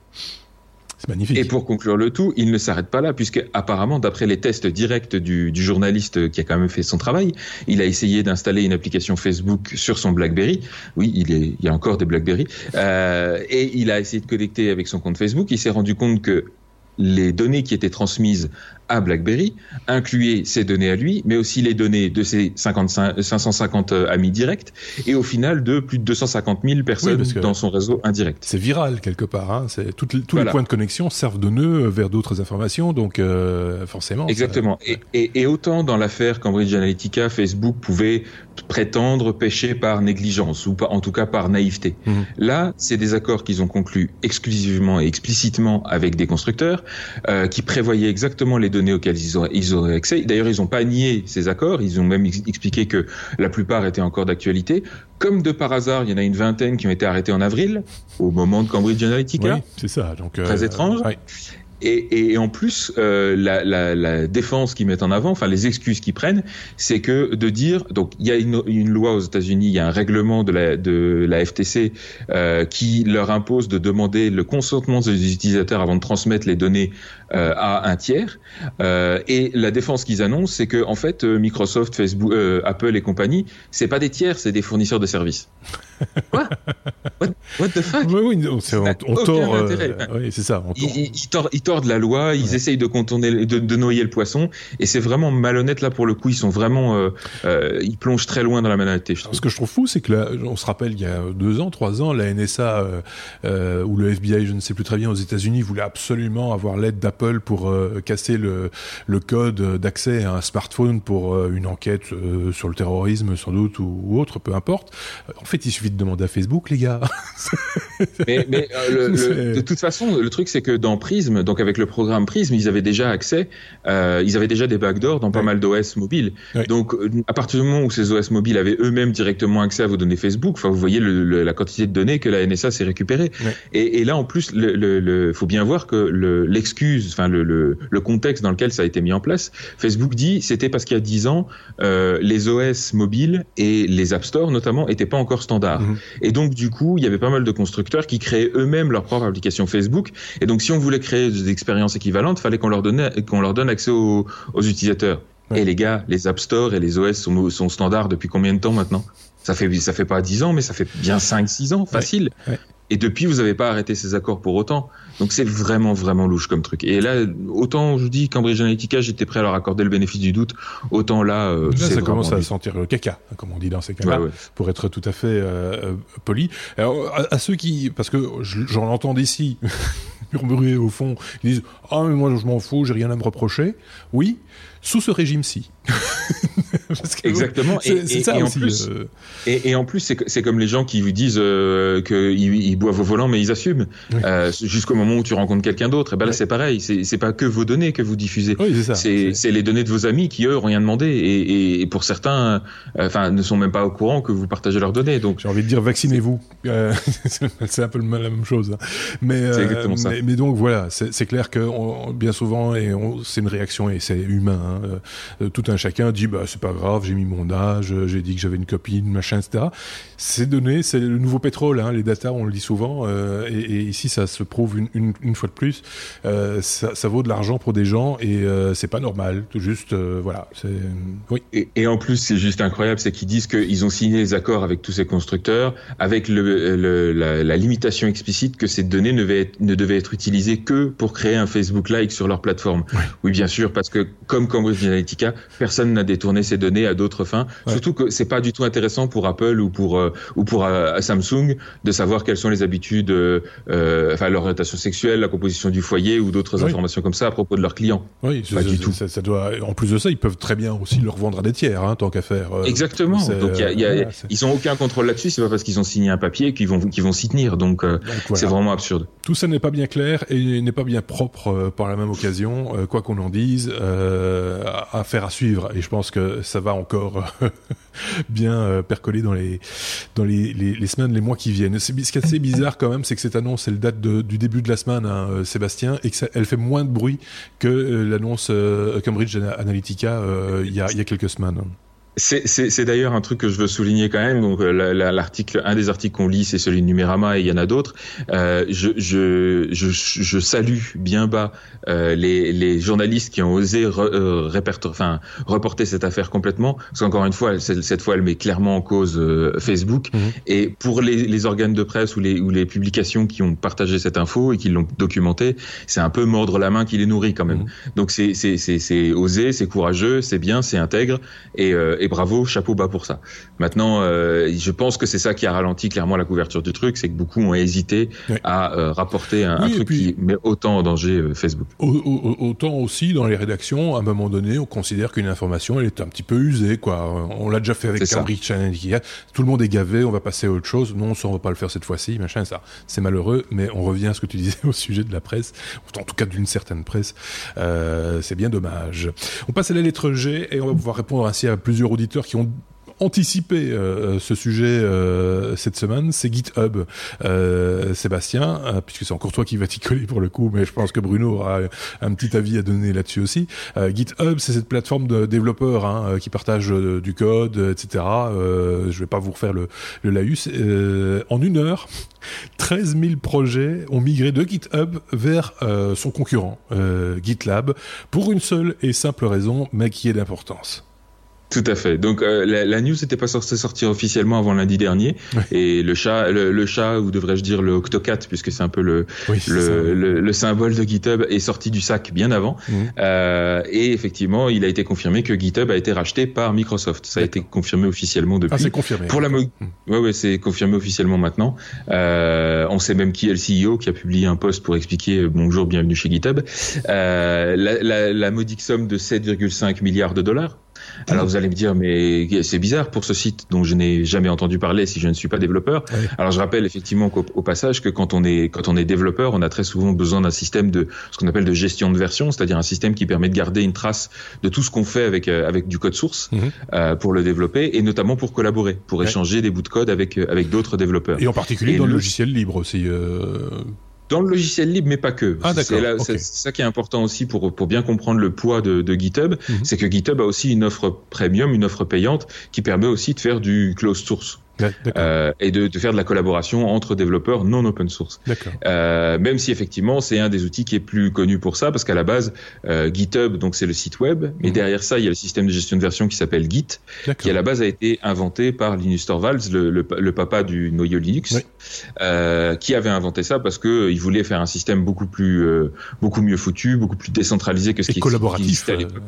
C'est magnifique. Et pour conclure le tout, il ne s'arrête pas là, puisque apparemment, d'après les tests directs du, du, journaliste qui a quand même fait son travail, il a essayé d'installer une application Facebook sur son BlackBerry. Oui, il, est, il y a encore des BlackBerry. Euh, et il a essayé de connecter avec son compte Facebook. Il s'est rendu compte que les données qui étaient transmises à BlackBerry incluaient ces données à lui, mais aussi les données de ses 55, 550 euh, amis directs, et au final de plus de 250 000 personnes dans son réseau indirect. C'est viral quelque part. Hein. Tous les points de connexion servent de nœud vers d'autres informations, donc euh, forcément. Exactement. Et, et, autant dans l'affaire Cambridge Analytica, Facebook pouvait prétendre pêcher par négligence ou pas, en tout cas par naïveté. Mhm. Là, c'est des accords qu'ils ont conclus exclusivement et explicitement avec des constructeurs euh, qui prévoyaient exactement les données auxquelles ils auraient, ils auraient accès. D'ailleurs, ils n'ont pas nié ces accords. Ils ont même expliqué que la plupart étaient encore d'actualité. Comme de par hasard, il y en a une vingtaine qui ont été arrêtés en avril, au moment de Cambridge Analytica. Oui, c'est ça. Donc, Très euh, étrange. Et, et, en plus, euh, la, la, la, défense qu'ils mettent en avant, enfin les excuses qu'ils prennent, c'est que de dire, donc il y a une, une loi aux États-Unis, il y a un règlement de la, de la FTC euh, qui leur impose de demander le consentement des utilisateurs avant de transmettre les données euh, à un tiers. Euh, et la défense qu'ils annoncent, c'est que en fait, Microsoft, Facebook, euh, Apple et compagnie, c'est pas des tiers, c'est des fournisseurs de services. Quoi? What, what, the fuck? Oui, oui on, on, tord. Euh, oui, c'est ça. On tord. Ils, ils, tordent, la loi, ils essayent de contourner, de, de, noyer le poisson, et c'est vraiment malhonnête là pour le coup. Ils sont vraiment, euh, euh, ils plongent très loin dans la banalité. Ce que je trouve fou, c'est que là, on se rappelle il y a deux ans, trois ans, la NSA euh, euh, ou le FBI, je ne sais plus très bien, aux États-Unis, voulait absolument avoir l'aide d'Apple pour euh, casser le, le code d'accès à un smartphone pour une enquête sur le terrorisme, sans doute, ou, ou autre, peu importe. En fait, il suffit de demander à Facebook, les gars. mais, mais euh, le, de toute façon, le truc c'est que dans Prism, donc avec le programme Prism, ils avaient déjà accès, euh, ils avaient déjà des backdoors dans pas mal d'OS mobiles. Donc à partir du moment où ces OS mobiles avaient eux-mêmes directement accès à vos données Facebook, enfin vous voyez le, la quantité de données que la NSA s'est récupérée. Et, et, là en plus, le, faut bien voir que l'excuse, enfin le, le, contexte dans lequel ça a été mis en place, Facebook dit c'était parce qu'il y a 10 ans, euh, les OS mobiles et les App Store notamment étaient pas encore standards. Mhm. Et donc du coup, il y avait pas mal de constructeurs qui créaient eux-mêmes leur propre application Facebook. Et donc, si on voulait créer des expériences équivalentes, il fallait qu'on leur, qu'on leur donne accès aux, utilisateurs. Et les gars, les App Store et les OS sont, sont standards depuis combien de temps maintenant? Ça fait ça fait pas 10 ans, mais ça fait bien 5-6 ans, facile. Et depuis, vous n'avez pas arrêté ces accords pour autant. Donc c'est vraiment, vraiment louche comme truc. Et là, autant je dis, Cambridge Analytica, j'étais prêt à leur accorder le bénéfice du doute, autant là, euh, ça commence à sentir le caca, comme on dit dans ces cas-là, pour être tout à fait euh, poli. Alors, à, ceux qui, parce que j'en entends d'ici, murmurer au fond, ils disent « Ah, mais moi je m'en fous, j'ai rien à me reprocher ». Oui, sous ce régime-ci. Exactement. Et, ça en plus, euh. et, en plus, c'est comme les gens qui vous disent euh, qu'ils ils boivent au volant, mais ils assument euh, jusqu'au moment où tu rencontres quelqu'un d'autre. Et ben là, c'est pareil. C'est pas que vos données que vous diffusez. c'est les données de vos amis qui eux ont rien demandé et, pour certains, euh, enfin, ne sont même pas au courant que vous partagez leurs données. Donc, j'ai envie de dire vaccinez-vous. Euh, c'est un peu la même chose. Hein. Mais, mais, mais, donc voilà, c'est clair que bien souvent, et c'est une réaction et c'est humain. Hein, tout un chacun dit bah c'est pas grave, j'ai mis mon âge, j'ai dit que j'avais une copine, machin, etc. Ces données, c'est le nouveau pétrole, hein, les data, on le dit souvent, euh, et, et, ici ça se prouve une, une, une fois de plus, euh, ça, ça, vaut de l'argent pour des gens et euh, c'est pas normal, tout juste, euh, voilà. Oui. Et, et, en plus, c'est juste incroyable, c'est qu'ils disent qu'ils ont signé les accords avec tous ces constructeurs, avec le, le la, la, limitation explicite que ces données ne devaient être, ne devaient être être utilisé que pour créer un Facebook Like sur leur plateforme. Oui, bien sûr, parce que comme Cambridge Analytica, personne n'a détourné ces données à d'autres fins. Surtout que c'est pas du tout intéressant pour Apple ou pour euh, ou pour euh, Samsung de savoir quelles sont les habitudes, euh, enfin l'orientation sexuelle, la composition du foyer ou d'autres informations comme ça à propos de leurs clients. Oui, pas du tout. Ça, doit. En plus de ça, ils peuvent très bien aussi le revendre à des tiers, hein, tant qu'à faire. Exactement. Donc y a, ils ont aucun contrôle là-dessus. C'est pas parce qu'ils ont signé un papier qu'ils vont qu'ils vont s'y tenir. Donc, c'est vraiment absurde. Tout ça n'est pas bien clair et n'est pas bien propre par la même occasion, quoi qu'on en dise, à faire à suivre. Et je pense que ça va encore bien percoler dans les dans les, les, semaines, les mois qui viennent. Ce qui est assez bizarre quand même, c'est que cette annonce, elle date du début de la semaine, hein, euh, Sébastien, et qu'elle fait moins de bruit que euh, l'annonce euh, Cambridge Analytica il y a quelques semaines. C'est d'ailleurs un truc que je veux souligner quand même. Donc l'article, un des articles qu'on lit, c'est celui de Numérama et il y en a d'autres. Euh, je, je, je, je, salue bien bas euh, les, les, journalistes qui ont osé re, euh, enfin, reporter cette affaire complètement, parce qu'encore une fois, cette fois, elle met clairement en cause euh, Facebook. Mhm. Et pour les, les, organes de presse ou les, ou les publications qui ont partagé cette info et qui l'ont documenté, c'est un peu mordre la main qui les nourrit quand même. Mhm. Donc c'est osé, c'est courageux, c'est bien, c'est intègre et, et bravo, chapeau bas pour ça. Maintenant, euh, je pense que c'est ça qui a ralenti clairement la couverture du truc, c'est que beaucoup ont hésité à euh, rapporter un, truc qui met autant en danger euh, Facebook. autant aussi dans les rédactions, à un moment donné, on considère qu'une information elle est un petit peu usée, quoi. On l'a déjà fait avec Cambridge Analytica. Tout le monde est gavé, on va passer à autre chose. Non, ça on va pas le faire cette fois-ci, machin, ça. C'est malheureux, mais on revient à ce que tu disais au sujet de la presse, en tout cas d'une certaine presse. c'est bien dommage. On passe à la lettre G et on va pouvoir répondre ainsi à plusieurs auditeurs qui ont anticiper euh, ce sujet euh, cette semaine, c'est GitHub, euh, Sébastien, puisque c'est encore toi qui vas t'y coller pour le coup, mais je pense que Bruno aura un petit avis à donner là-dessus aussi. GitHub, c'est cette plateforme de développeurs hein, qui partagent du code, etc. je vais pas vous refaire le, le laïus. en une heure, 13 000 projets ont migré de GitHub vers son concurrent, GitLab, pour une seule et simple raison, mais qui est d'importance. Tout à fait. Donc euh, la, la, news n'était pas censée sortir officiellement avant lundi dernier, et le chat, le, chat ou devrais-je dire le Octocat, puisque c'est un peu le, le, le, symbole de GitHub, est sorti du sac bien avant. Mhm. Euh, et effectivement, il a été confirmé que GitHub a été racheté par Microsoft. Ça a été confirmé officiellement depuis. Ah, c'est confirmé. Pour la, mhm. ouais, ouais, c'est confirmé officiellement maintenant. Euh, on sait même qui est le CEO qui a publié un post pour expliquer euh, bonjour, bienvenue chez GitHub. Euh, la, la, la modique somme de 7,5 milliards de dollars alors vous allez me dire, mais c'est bizarre pour ce site dont je n'ai jamais entendu parler si je ne suis pas développeur. Alors je rappelle effectivement qu'au passage que quand on est quand on est développeur, on a très souvent besoin d'un système de ce qu'on appelle de gestion de version, c'est-à-dire un système qui permet de garder une trace de tout ce qu'on fait avec euh, avec du code source mhm. euh, pour le développer et notamment pour collaborer, pour échanger des bouts de code avec euh, avec d'autres développeurs. Et en particulier dans le logiciel libre aussi. Dans le logiciel libre, mais pas que. Ah, c'est ça qui est important aussi pour, pour bien comprendre le poids de, de GitHub. Mhm. C'est que GitHub a aussi une offre premium, une offre payante, qui permet aussi de faire du closed source euh, et de, de, faire de la collaboration entre développeurs non open source. Euh, même si effectivement c'est un des outils qui est plus connu pour ça, parce qu'à la base euh, GitHub donc c'est le site web, mais mhm. derrière ça il y a le système de gestion de version qui s'appelle Git, qui à la base a été inventé par Linus Torvalds, le, le, papa du noyau Linux, euh, qui avait inventé ça parce que il voulait faire un système beaucoup plus beaucoup mieux foutu, beaucoup plus décentralisé que ce qui existait à l'époque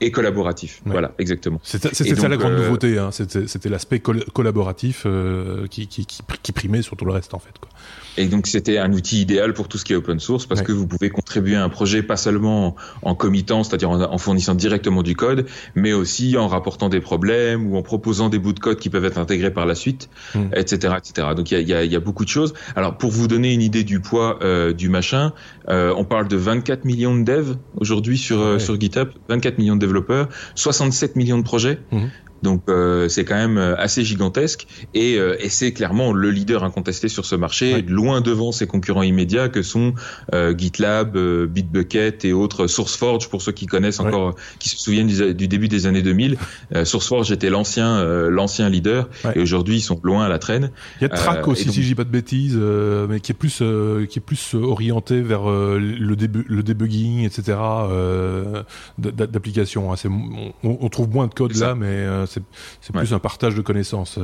et collaboratif. Voilà, exactement. C'était ça la grande nouveauté. Hein. C'était l'aspect collaboratif euh, qui, qui, qui, qui, primait sur tout le reste en fait. Quoi. Et donc c'était un outil idéal pour tout ce qui est open source parce que vous pouvez contribuer à un projet pas seulement en committant, c'est-à-dire en, fournissant directement du code, mais aussi en rapportant des problèmes ou en proposant des bouts de code qui peuvent être intégrés par la suite, etc., hmm. etc. Donc il y a, y a, beaucoup de choses. Alors pour vous donner une idée du poids euh, du machin, euh, on parle de 24 millions de devs aujourd'hui sur sur GitHub, 24 millions de développeurs, 67 millions de projets. Hmm. Donc euh, c'est quand même euh, assez gigantesque et, euh, et c'est clairement le leader incontesté sur ce marché, loin devant ses concurrents immédiats que sont GitLab, Bitbucket et autres SourceForge pour ceux qui connaissent encore, qui se souviennent du, début des années 2000. SourceForge était l'ancien l'ancien leader et aujourd'hui ils sont loin à la traîne. Il y a Track aussi si je dis pas de bêtises, mais qui est plus qui est plus orienté vers le début le debugging etc. d'applications. Hein. On, on, trouve moins de code là, mais c'est plus un partage de connaissances.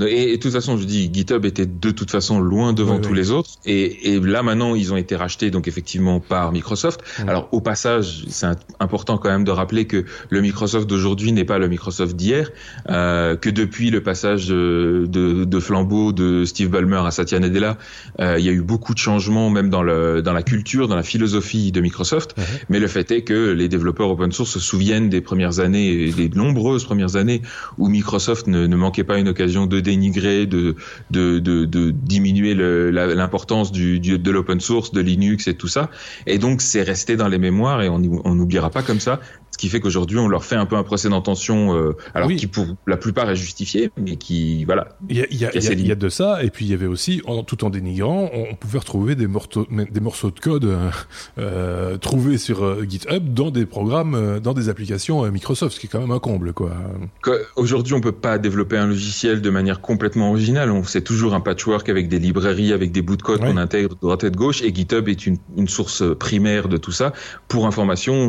Et, de toute façon, je dis, GitHub était de toute façon loin devant tous les autres. Et, et, là, maintenant, ils ont été rachetés, donc effectivement, par Microsoft. Alors, au passage, c'est important quand même de rappeler que le Microsoft d'aujourd'hui n'est pas le Microsoft d'hier, euh, que depuis le passage de, de, de, flambeau de Steve Ballmer à Satya Nadella, euh, il y a eu beaucoup de changements, même dans, le, dans la culture, dans la philosophie de Microsoft. Mais le fait est que les développeurs open source se souviennent des premières années, des nombreuses premières années où Microsoft ne, ne manquait pas une occasion de dénigrer, de, de, de, de diminuer l'importance du, du, de l'open source, de Linux et tout ça. Et donc c'est resté dans les mémoires et on n'oubliera pas comme ça ce qui fait qu'aujourd'hui on leur fait un peu un procès d'intention, euh, alors qui pour la plupart est justifié, mais qui voilà. Il y a, il y a, il y a de ça, et puis il y avait aussi, en, tout en dénigrant, on pouvait retrouver des morceaux, des morceaux de code euh, euh trouvés sur euh, GitHub dans des programmes, euh, dans des applications Microsoft, ce qui est quand même un comble, quoi. Aujourd'hui, on peut pas développer un logiciel de manière complètement originale. On fait toujours un patchwork avec des librairies, avec des bouts de code qu'on intègre de droite et de gauche, et GitHub est une, une source primaire de tout ça. Pour information,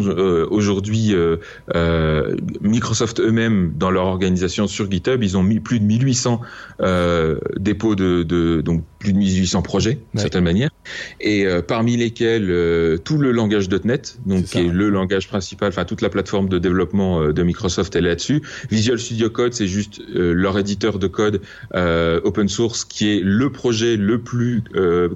aujourd'hui euh, euh, Microsoft eux-mêmes, dans leur organisation sur GitHub, ils ont mis plus de 1800 euh, dépôts de, de, donc plus de 1800 projets, d'une certaine manière, et parmi lesquels tout le langage .NET, donc qui est le langage principal, enfin toute la plateforme de développement de Microsoft, elle est là-dessus. Visual Studio Code, c'est juste leur éditeur de code open source qui est le projet le plus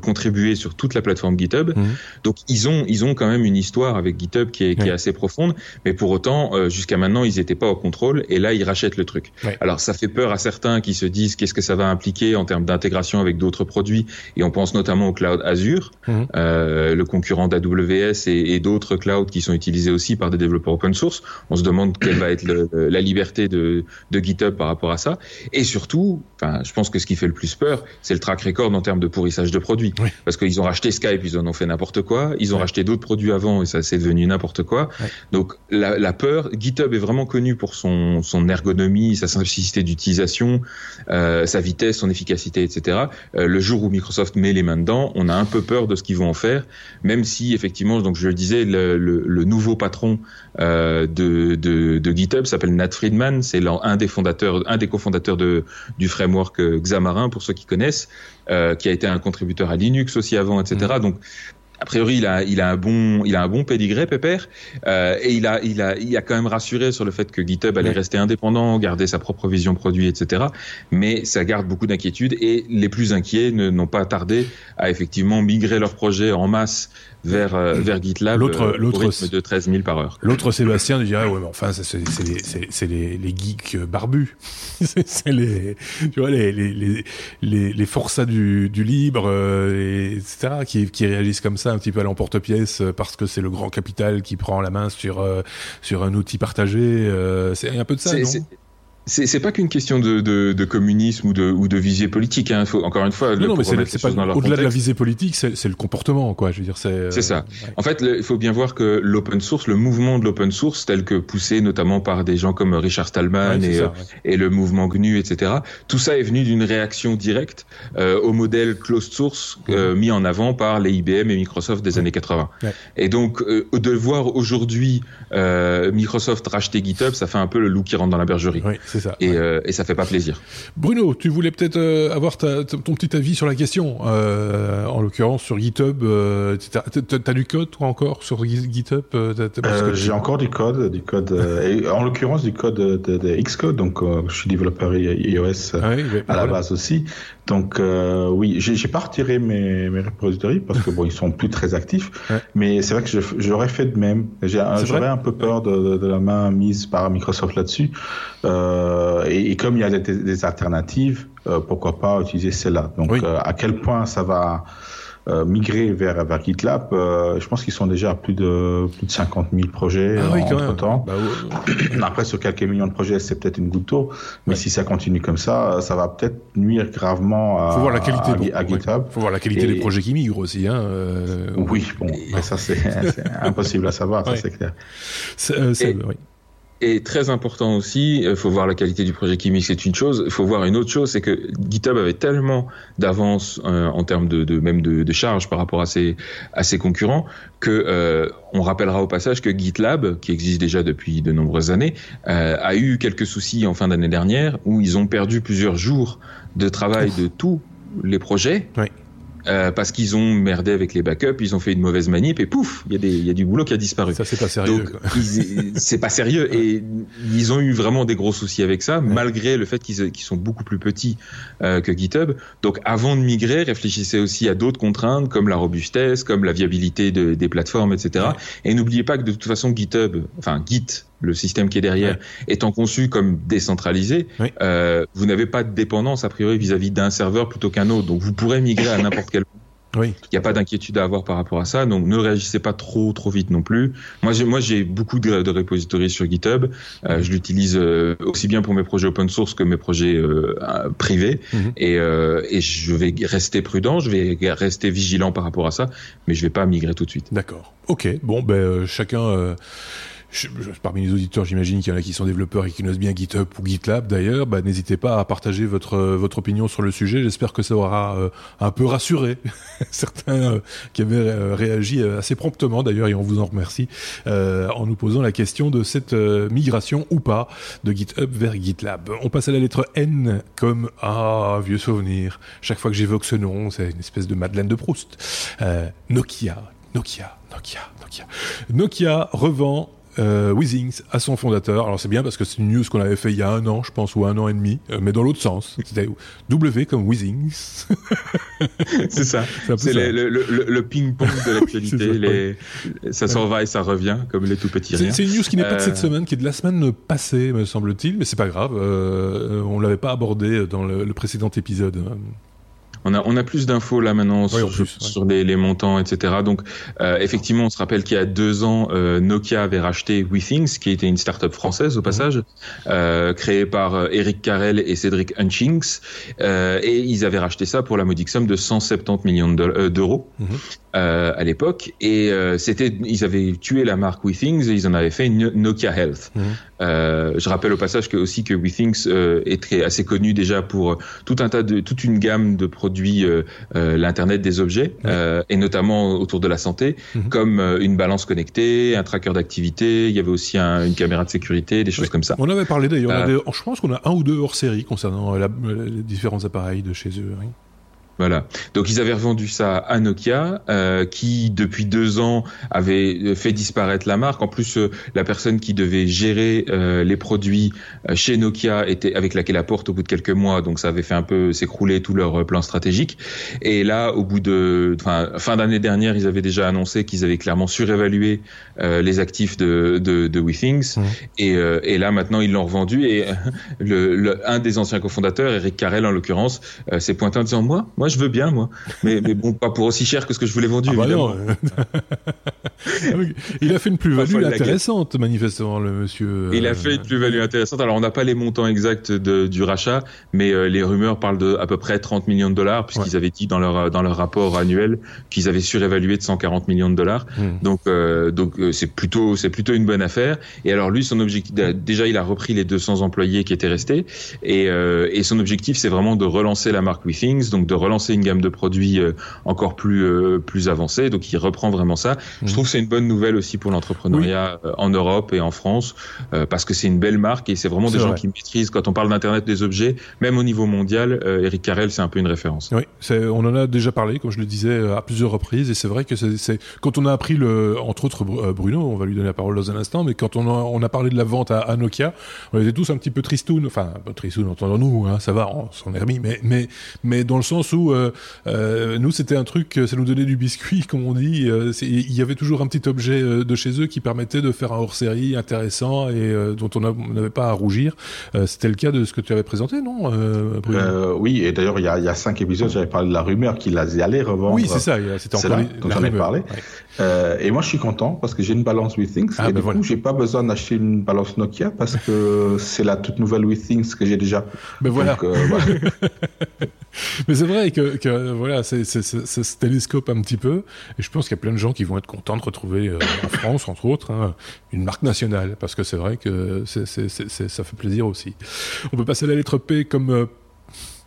contribué sur toute la plateforme GitHub. Mhm. Donc ils ont ils ont quand même une histoire avec GitHub qui est, qui est assez profonde, mais pour autant, euh, jusqu'à maintenant, ils n'étaient pas au contrôle et là, ils rachètent le truc. Alors, ça fait peur à certains qui se disent qu'est-ce que ça va impliquer en termes d'intégration avec d'autres produits et on pense notamment au cloud Azure, mhm. euh, le concurrent d'AWS et, et d'autres clouds qui sont utilisés aussi par des développeurs open source. On se demande quelle va être la liberté de, de, GitHub par rapport à ça. Et surtout, enfin, je pense que ce qui fait le plus peur, c'est le track record en termes de pourrissage de produits. Parce qu'ils ont racheté Skype, ils en ont fait n'importe quoi. Ils ont racheté d'autres produits avant et ça c'est devenu n'importe quoi. Donc la, peur. GitHub est vraiment connu pour son, son ergonomie, sa simplicité d'utilisation, euh, sa vitesse, son efficacité, etc. Euh, le jour où Microsoft met les mains dedans, on a un peu peur de ce qu'ils vont en faire, même si effectivement, donc je le disais, le, le, nouveau patron euh, de, de, de, GitHub s'appelle Nat Friedman, c'est un des fondateurs, un des cofondateurs de, du framework Xamarin pour ceux qui connaissent, euh, qui a été un contributeur à Linux aussi avant, etc. Mmh. Donc a priori, il a, il a un bon, il a un bon pédigré, Pépère, euh, et il a, il a, il a quand même rassuré sur le fait que GitHub allait rester indépendant, garder sa propre vision produit, etc. Mais ça garde beaucoup d'inquiétudes et les plus inquiets n'ont pas tardé à effectivement migrer leur projet en masse vers euh, vers GitLab l'autre euh, l'autre de 13 000 par heure. L'autre Sébastien dirait ouais mais enfin c'est les c'est les, les geeks barbus c'est les tu vois les les les les forçats du du libre et, etc qui qui réalisent comme ça un petit peu à l'emporte-pièce parce que c'est le grand capital qui prend la main sur sur un outil partagé c'est un peu de ça non? C'est pas qu'une question de, de, de, communisme ou de, ou de visée politique. Hein. Faut, encore une fois, non, non mais c'est pas au-delà de la visée politique, c'est le comportement, quoi. Je veux dire, c'est. C'est ça. Euh, en fait, il faut bien voir que l'open source, le mouvement de l'open source, tel que poussé notamment par des gens comme Richard Stallman et, euh, et le mouvement GNU, etc. Tout ça est venu d'une réaction directe euh, au modèle closed source euh, mis en avant par les IBM et Microsoft des années 80. Et donc, de voir aujourd'hui Microsoft racheter GitHub, ça fait un peu le loup qui rentre dans la bergerie. C'est ça. Et, euh, et, ça fait pas plaisir. Bruno, tu voulais peut-être euh, avoir ta, ton petit avis sur la question, euh, en l'occurrence sur GitHub. Euh, T'as du code toi encore sur GitHub euh, J'ai encore du code, du code, et en l'occurrence du code de, de, Xcode. Donc, je suis développeur iOS ah à la base aussi. Donc oui, j'ai pas retiré mes, mes repositories parce que bon, ils sont plus très actifs. Mais c'est vrai que j'aurais fait de même. J'aurais un peu peur de, de, la main mise par Microsoft là-dessus. Euh, et, et, comme il y a des, des alternatives, euh, pourquoi pas utiliser celle-là. Donc, euh, à quel point ça va euh, migrer vers, vers GitLab, euh, je pense qu'ils sont déjà à plus de plus de 50 000 projets ah, oui, entre temps. Bah, Après, sur quelques millions de projets, c'est peut-être une goutte d'eau, mais si ça continue comme ça, ça va peut-être nuire gravement à, Faut voir la qualité, à, GitHub. Faut voir la qualité des projets qui migrent aussi. Hein, oui, bon, mais ça c'est impossible à savoir, ça c'est clair. C'est, oui. Et très important aussi, il faut voir la qualité du projet Kimi, c'est une chose. Il faut voir une autre chose, c'est que GitHub avait tellement d'avance en termes de, de même de, de, charge par rapport à ses à ses concurrents que on rappellera au passage que GitLab, qui existe déjà depuis de nombreuses années, a eu quelques soucis en fin d'année dernière où ils ont perdu plusieurs jours de travail de tous les projets. Oui. Euh, parce qu'ils ont merdé avec les backups, ils ont fait une mauvaise manip et pouf, il y, y a du boulot qui a disparu. Ça c'est pas sérieux. C'est pas sérieux et ils ont eu vraiment des gros soucis avec ça, malgré le fait qu'ils sont beaucoup plus petits euh, que GitHub. Donc avant de migrer, réfléchissez aussi à d'autres contraintes comme la robustesse, comme la viabilité de, des plateformes, etc. Et n'oubliez pas que de toute façon GitHub, enfin Git le système qui est derrière, étant conçu comme décentralisé, euh, vous n'avez pas de dépendance a priori vis-à-vis d'un serveur plutôt qu'un autre. Donc vous pourrez migrer à n'importe quel oui. Il n'y a pas d'inquiétude à avoir par rapport à ça, donc ne réagissez pas trop trop vite non plus. Moi j'ai moi j'ai beaucoup de, de repositories sur GitHub. Euh, je l'utilise euh, aussi bien pour mes projets open source que mes projets euh, privés, mhm. et, et je vais rester prudent, je vais rester vigilant par rapport à ça, mais je vais pas migrer tout de suite. D'accord. Ok. Bon ben euh, parmi les auditeurs, j'imagine qu'il y en a qui sont développeurs et qui connaissent bien GitHub ou GitLab d'ailleurs. Bah, n'hésitez pas à partager votre votre opinion sur le sujet. J'espère que ça aura euh, un peu rassuré certains euh, qui avaient euh, réagi assez promptement d'ailleurs et on vous en remercie en nous posant la question de cette migration ou pas de GitHub vers GitLab. On passe à la lettre N comme ah vieux souvenir. Chaque fois que j'évoque ce nom, c'est une espèce de Madeleine de Proust. Nokia, Nokia, Nokia, Nokia. Nokia revend euh, à son fondateur. Alors c'est bien parce que c'est une news qu'on avait fait il y a un an, je pense, ou un an et demi, euh, mais dans l'autre sens. C'était W comme Weezings. c'est ça. C'est le, le, le, ping-pong de l'actualité. ça s'en va et ça revient, comme les tout petits riens. C'est une news qui n'est pas de cette euh, semaine, qui est de la semaine passée, me semble-t-il, mais c'est pas grave. Euh, on l'avait pas abordé dans le, précédent épisode. On a, on a plus d'infos là maintenant sur, sur les, les, montants, etc. Donc euh, effectivement, on se rappelle qu'il y a deux ans, euh, Nokia avait racheté WeThings, qui était une start-up française au passage, euh, créée par Eric Carrel et Cédric Hutchings, euh, et ils avaient racheté ça pour la modique somme de 170 millions d'euros. Mhm. À l'époque et c'était ils avaient tué la marque WeThings et ils en avaient fait une Nokia Health. Mhm. Je rappelle au passage que aussi que WeThings est très assez connu déjà pour tout un tas de toute une gamme de produits l'internet des objets et notamment autour de la santé mhm. comme une balance connectée, un tracker d'activité, il y avait aussi un, une caméra de sécurité, des choses comme ça. On avait parlé d'ailleurs, je pense qu'on a un ou deux hors série concernant les différents appareils de chez eux. Oui. Voilà. Donc ils avaient revendu ça à Nokia, euh, qui depuis deux ans avait fait disparaître la marque. En plus, euh, la personne qui devait gérer euh, les produits euh, chez Nokia était avec laquelle la porte au bout de quelques mois, donc ça avait fait un peu s'écrouler tout leur plan stratégique. Et là, au bout de, enfin, fin d'année dernière, ils avaient déjà annoncé qu'ils avaient clairement surévalué les actifs de de, de WeThings. Mmh. Et, et là maintenant, ils l'ont revendu. Et le, le, un des anciens cofondateurs, Eric Carrel en l'occurrence, s'est pointé en disant moi moi, je veux bien, moi. Mais, mais bon, pas pour aussi cher que ce que je voulais vendu. Ah bah il a fait une plus-value intéressante, manifestement, le monsieur. Il a fait une plus-value intéressante. Alors, on n'a pas les montants exacts de, du rachat, mais euh, les rumeurs parlent de à peu près 30 millions de dollars, puisqu'ils avaient dit dans leur, dans leur rapport annuel qu'ils avaient surévalué de 140 millions de dollars. Hmm. Donc, euh, donc euh, c'est plutôt, c'est plutôt une bonne affaire. Et alors, lui, son objectif, déjà, il a repris les 200 employés qui étaient restés. Et, et son objectif, c'est vraiment de relancer la marque WeThings, donc de relancer lancer une gamme de produits euh, encore plus euh, plus avancée. Donc il reprend vraiment ça. Je mmh. trouve que c'est une bonne nouvelle aussi pour l'entrepreneuriat euh, en Europe et en France parce que c'est une belle marque et c'est vraiment des gens qui maîtrisent. Quand on parle d'internet des objets, même au niveau mondial, Eric Carrel c'est un peu une référence. Oui, on en a déjà parlé, comme je le disais à plusieurs reprises, et c'est vrai que c'est quand on a appris le, entre autres Bruno, on va lui donner la parole dans un instant, mais quand on a, on a parlé de la vente à, Nokia, on était tous un petit peu tristoun, enfin tristoun entendons-nous, hein, ça va, on s'en est remis, mais mais mais dans le sens où euh, euh, nous, c'était un truc, ça nous donnait du biscuit, comme on dit. Euh, il y avait toujours un petit objet de chez eux qui permettait de faire un hors-série intéressant et dont on n'avait pas à rougir. c'était le cas de ce que tu avais présenté, non Oui, et d'ailleurs, il y a, cinq épisodes, j'avais parlé de la rumeur qu'il allait revendre. Oui, c'est ça, c'était encore là, dont j'en ai parlé. Et moi, je suis content parce que j'ai une balance WeThings ah, et ben du coup, j'ai pas besoin d'acheter une balance Nokia parce que c'est la toute nouvelle WeThings que j'ai déjà. Ben voilà. voilà. Mais c'est vrai que, que voilà, c'est ce télescope un petit peu. Et je pense qu'il y a plein de gens qui vont être contents de retrouver euh, en France, entre autres, hein, une marque nationale, parce que c'est vrai que ça fait plaisir aussi. On peut passer à la lettre P comme euh,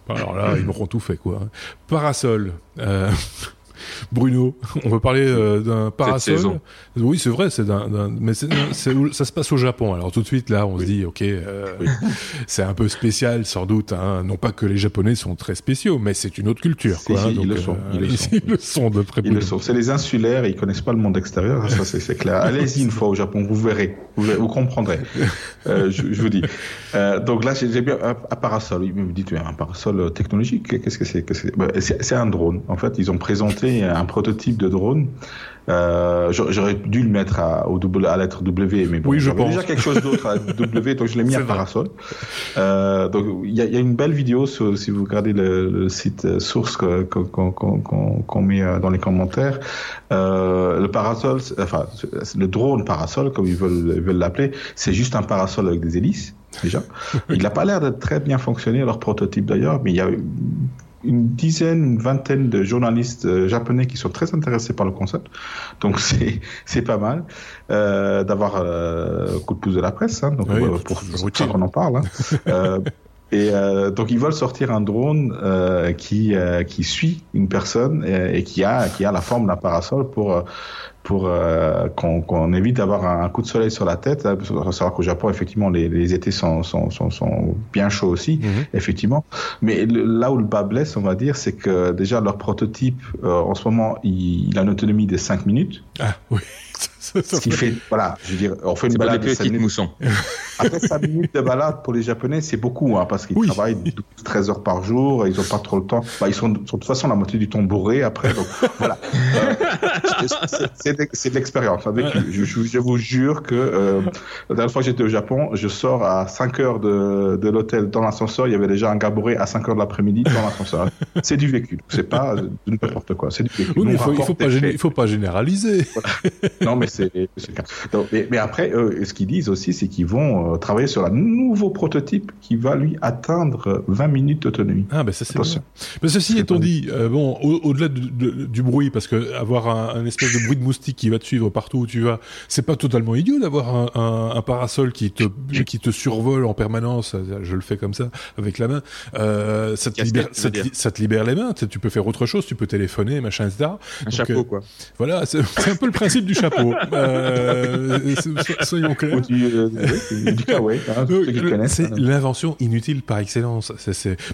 alors là, ils m'auront tout fait, quoi. Parasol. Euh, Bruno, on veut parler euh, d'un parasol. Oui, c'est vrai, c'est d'un, mais ça se passe au Japon. Alors tout de suite là, on se dit, ok, euh, c'est un peu spécial, sans doute. Hein. Non pas que les Japonais sont très spéciaux, mais c'est une autre culture. Quoi, hein. ils, le sont, ils, le sont. de très Ils le sont. C'est les insulaires, ils connaissent pas le monde extérieur. Ça, c'est, clair. Allez-y une fois au Japon, vous verrez, vous, comprendrez. je, je, vous dis. donc là, j'ai bien un, parasol. Il me dit, tu as un parasol technologique. Qu'est-ce que c'est, que c'est, bah, c'est, c'est un drone. En fait, ils ont présenté un prototype de drone. Euh, j'aurais dû le mettre à, au double, à lettre W, mais bon, oui, je pense. déjà quelque chose d'autre à W, donc je l'ai mis à parasol. Euh, donc il y a, y a, une belle vidéo si vous regardez le, site source qu'on met euh, dans les commentaires. Euh, le parasol, enfin le drone parasol, comme ils veulent veulent l'appeler, c'est juste un parasol avec des hélices déjà. il n'a pas l'air de très bien fonctionner leur prototype d'ailleurs, mais il y a une dizaine, une vingtaine de journalistes euh, japonais qui sont très intéressés par le concept. Donc c'est c'est pas mal euh, d'avoir euh, coup de pouce de la presse. Hein, donc euh, pour, ça qu'on en parle. Hein. euh, et euh, donc ils veulent sortir un drone euh, qui qui suit une personne et, et, qui a qui a la forme d'un parasol pour pour euh, qu'on évite d'avoir un, coup de soleil sur la tête. Il faut savoir qu'au Japon, effectivement, les, les étés sont, sont, sont, sont, bien chauds aussi, mhm. effectivement. Mais là où le bas blesse, on va dire, c'est que déjà leur prototype, euh, en ce moment, il, il, a une autonomie de 5 minutes. Ah oui. Ce qui fait, voilà, je veux dire, on fait une balade de 5 minutes. Après 5 minutes de balade pour les Japonais, c'est beaucoup, hein, parce qu'ils travaillent 12, 13 heures par jour, ils ont pas trop le temps. Bah, ils sont, de toute façon la moitié du temps bourrés après, donc voilà. Euh, c'est de l'expérience. Je, je, je, vous jure que euh, la dernière fois que j'étais au Japon, je sors à 5 heures de, de l'hôtel dans l'ascenseur, il y avait déjà un gars bourré à 5 heures de l'après-midi dans l'ascenseur. C'est du vécu, c'est pas n'importe quoi, c'est du vécu. Oui, il faut, il faut pas, il faut pas généraliser. Voilà. Non, mais c'est mais, mais, après, ce qu'ils disent aussi, c'est qu'ils vont euh, travailler sur un nouveau prototype qui va lui atteindre 20 minutes d'autonomie. Ah, ben ça c'est Mais ceci étant dit, euh, bon, au-delà du bruit, parce que avoir un, un, espèce de bruit de moustique qui va te suivre partout où tu vas, c'est pas totalement idiot d'avoir un, un, un, parasol qui te qui te survole en permanence. Je le fais comme ça avec la main. Euh, ça, te libère, ça, te, ça, te libère, les mains. Tu peux faire autre chose. Tu peux téléphoner, machin, etc. Un chapeau, euh, quoi. Voilà, c'est un peu le principe du chapeau. Euh, soyons clairs. C'est l'invention inutile par excellence.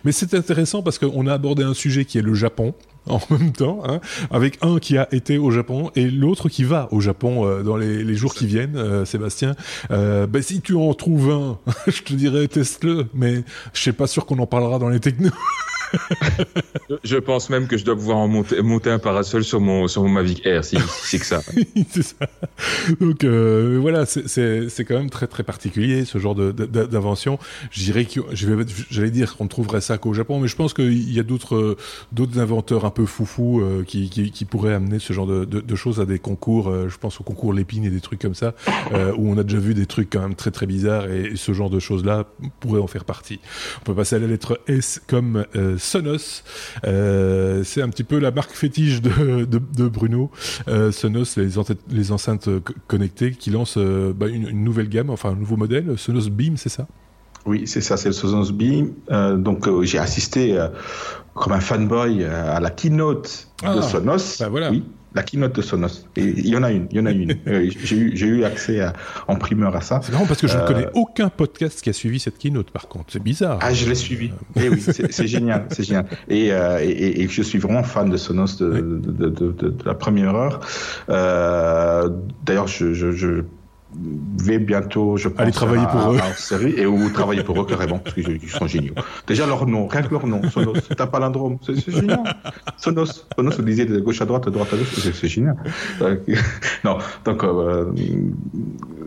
Mais c'est intéressant parce qu'on a abordé un sujet qui est le Japon en même temps, hein, avec un qui a été au Japon et l'autre qui va au Japon euh, dans les, les, jours qui viennent, euh, Sébastien. Euh, ben, si tu en trouves un, je te dirais teste-le, mais je suis pas sûr qu'on en parlera dans les technos. je pense même que je dois pouvoir en monter, monter un parasol sur mon sur mon Mavic Air si, c'est que ça. c'est ça. Donc euh, voilà, c'est quand même très très particulier ce genre d'invention. Je dirais que j'allais dire qu'on ne trouverait ça qu'au Japon, mais je pense qu'il y a d'autres d'autres inventeurs peu foufou euh, qui, pourraient amener ce genre de, choses à des concours. Euh, je pense au concours Lépine et des trucs comme ça, euh, où on a déjà vu des trucs quand même très très bizarres et, ce genre de choses là pourrait en faire partie. On peut passer à la lettre S comme Sonos. C'est un petit peu la marque fétiche de, Bruno. Sonos, les, enceintes connectées qui lancent euh, bah, une, une, nouvelle gamme, enfin un nouveau modèle, Sonos Beam, c'est ça? Oui, c'est ça, c'est le Sonos Beam. Euh, donc j'ai assisté comme un fanboy à la keynote ah, de Sonos. Bah voilà. Oui la keynote de Sonos. Et il y en a une, il y en a une. Euh, j'ai eu, accès à, en primeur à ça. C'est marrant parce que je ne connais euh, aucun podcast qui a suivi cette keynote. Par contre, c'est bizarre. Ah, je l'ai suivi. Et eh oui, c'est génial, c'est génial. Et, euh, et, et, je suis vraiment fan de Sonos de, oui. de, de, de, de, la première heure. Euh, D'ailleurs, je, je, je vais bientôt, je pense, aller travailler pour eux, série et ou travailler pour eux carrément parce qu'ils sont géniaux. Déjà leur nom, rien que leur nom, Sonos, c'est un palindrome, c'est génial. Sonos, Sonos, vous disiez de gauche à droite, de droite à gauche, c'est génial. non, donc euh,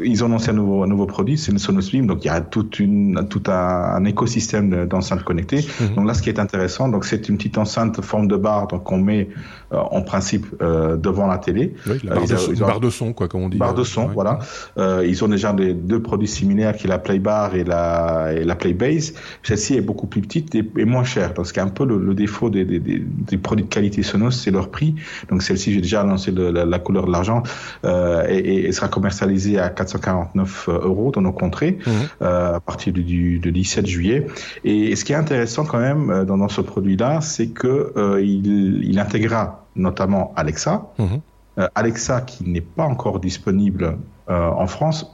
ils ont lancé un nouveau, un nouveau produit, c'est le Sonos Beam, donc il y a toute une, tout un, un écosystème d'enceintes connectées. Mm -hmm. Donc là, ce qui est intéressant, donc c'est une petite enceinte forme de barre, donc on met euh, en principe euh, devant la télé. Oui, la barre, de, son, barre de son, quoi, comme on dit. Barre de son, ouais. voilà. Euh, ils ont déjà des, deux produits similaires qui est la Playbar et la, et la Playbase. Celle-ci est beaucoup plus petite et, moins chère. Donc, c'est un peu le, défaut des, des, des, produits de qualité Sonos, c'est leur prix. Donc, celle-ci, j'ai déjà annoncé la, couleur de l'argent euh, et, et, sera commercialisée à 449 euros dans nos contrées mmh. euh, à partir du, du, 17 juillet. Et, ce qui est intéressant quand même euh, dans, dans ce produit-là, c'est que euh, il, il intégra notamment Alexa. Mmh. Euh, Alexa qui n'est pas encore disponible euh, en France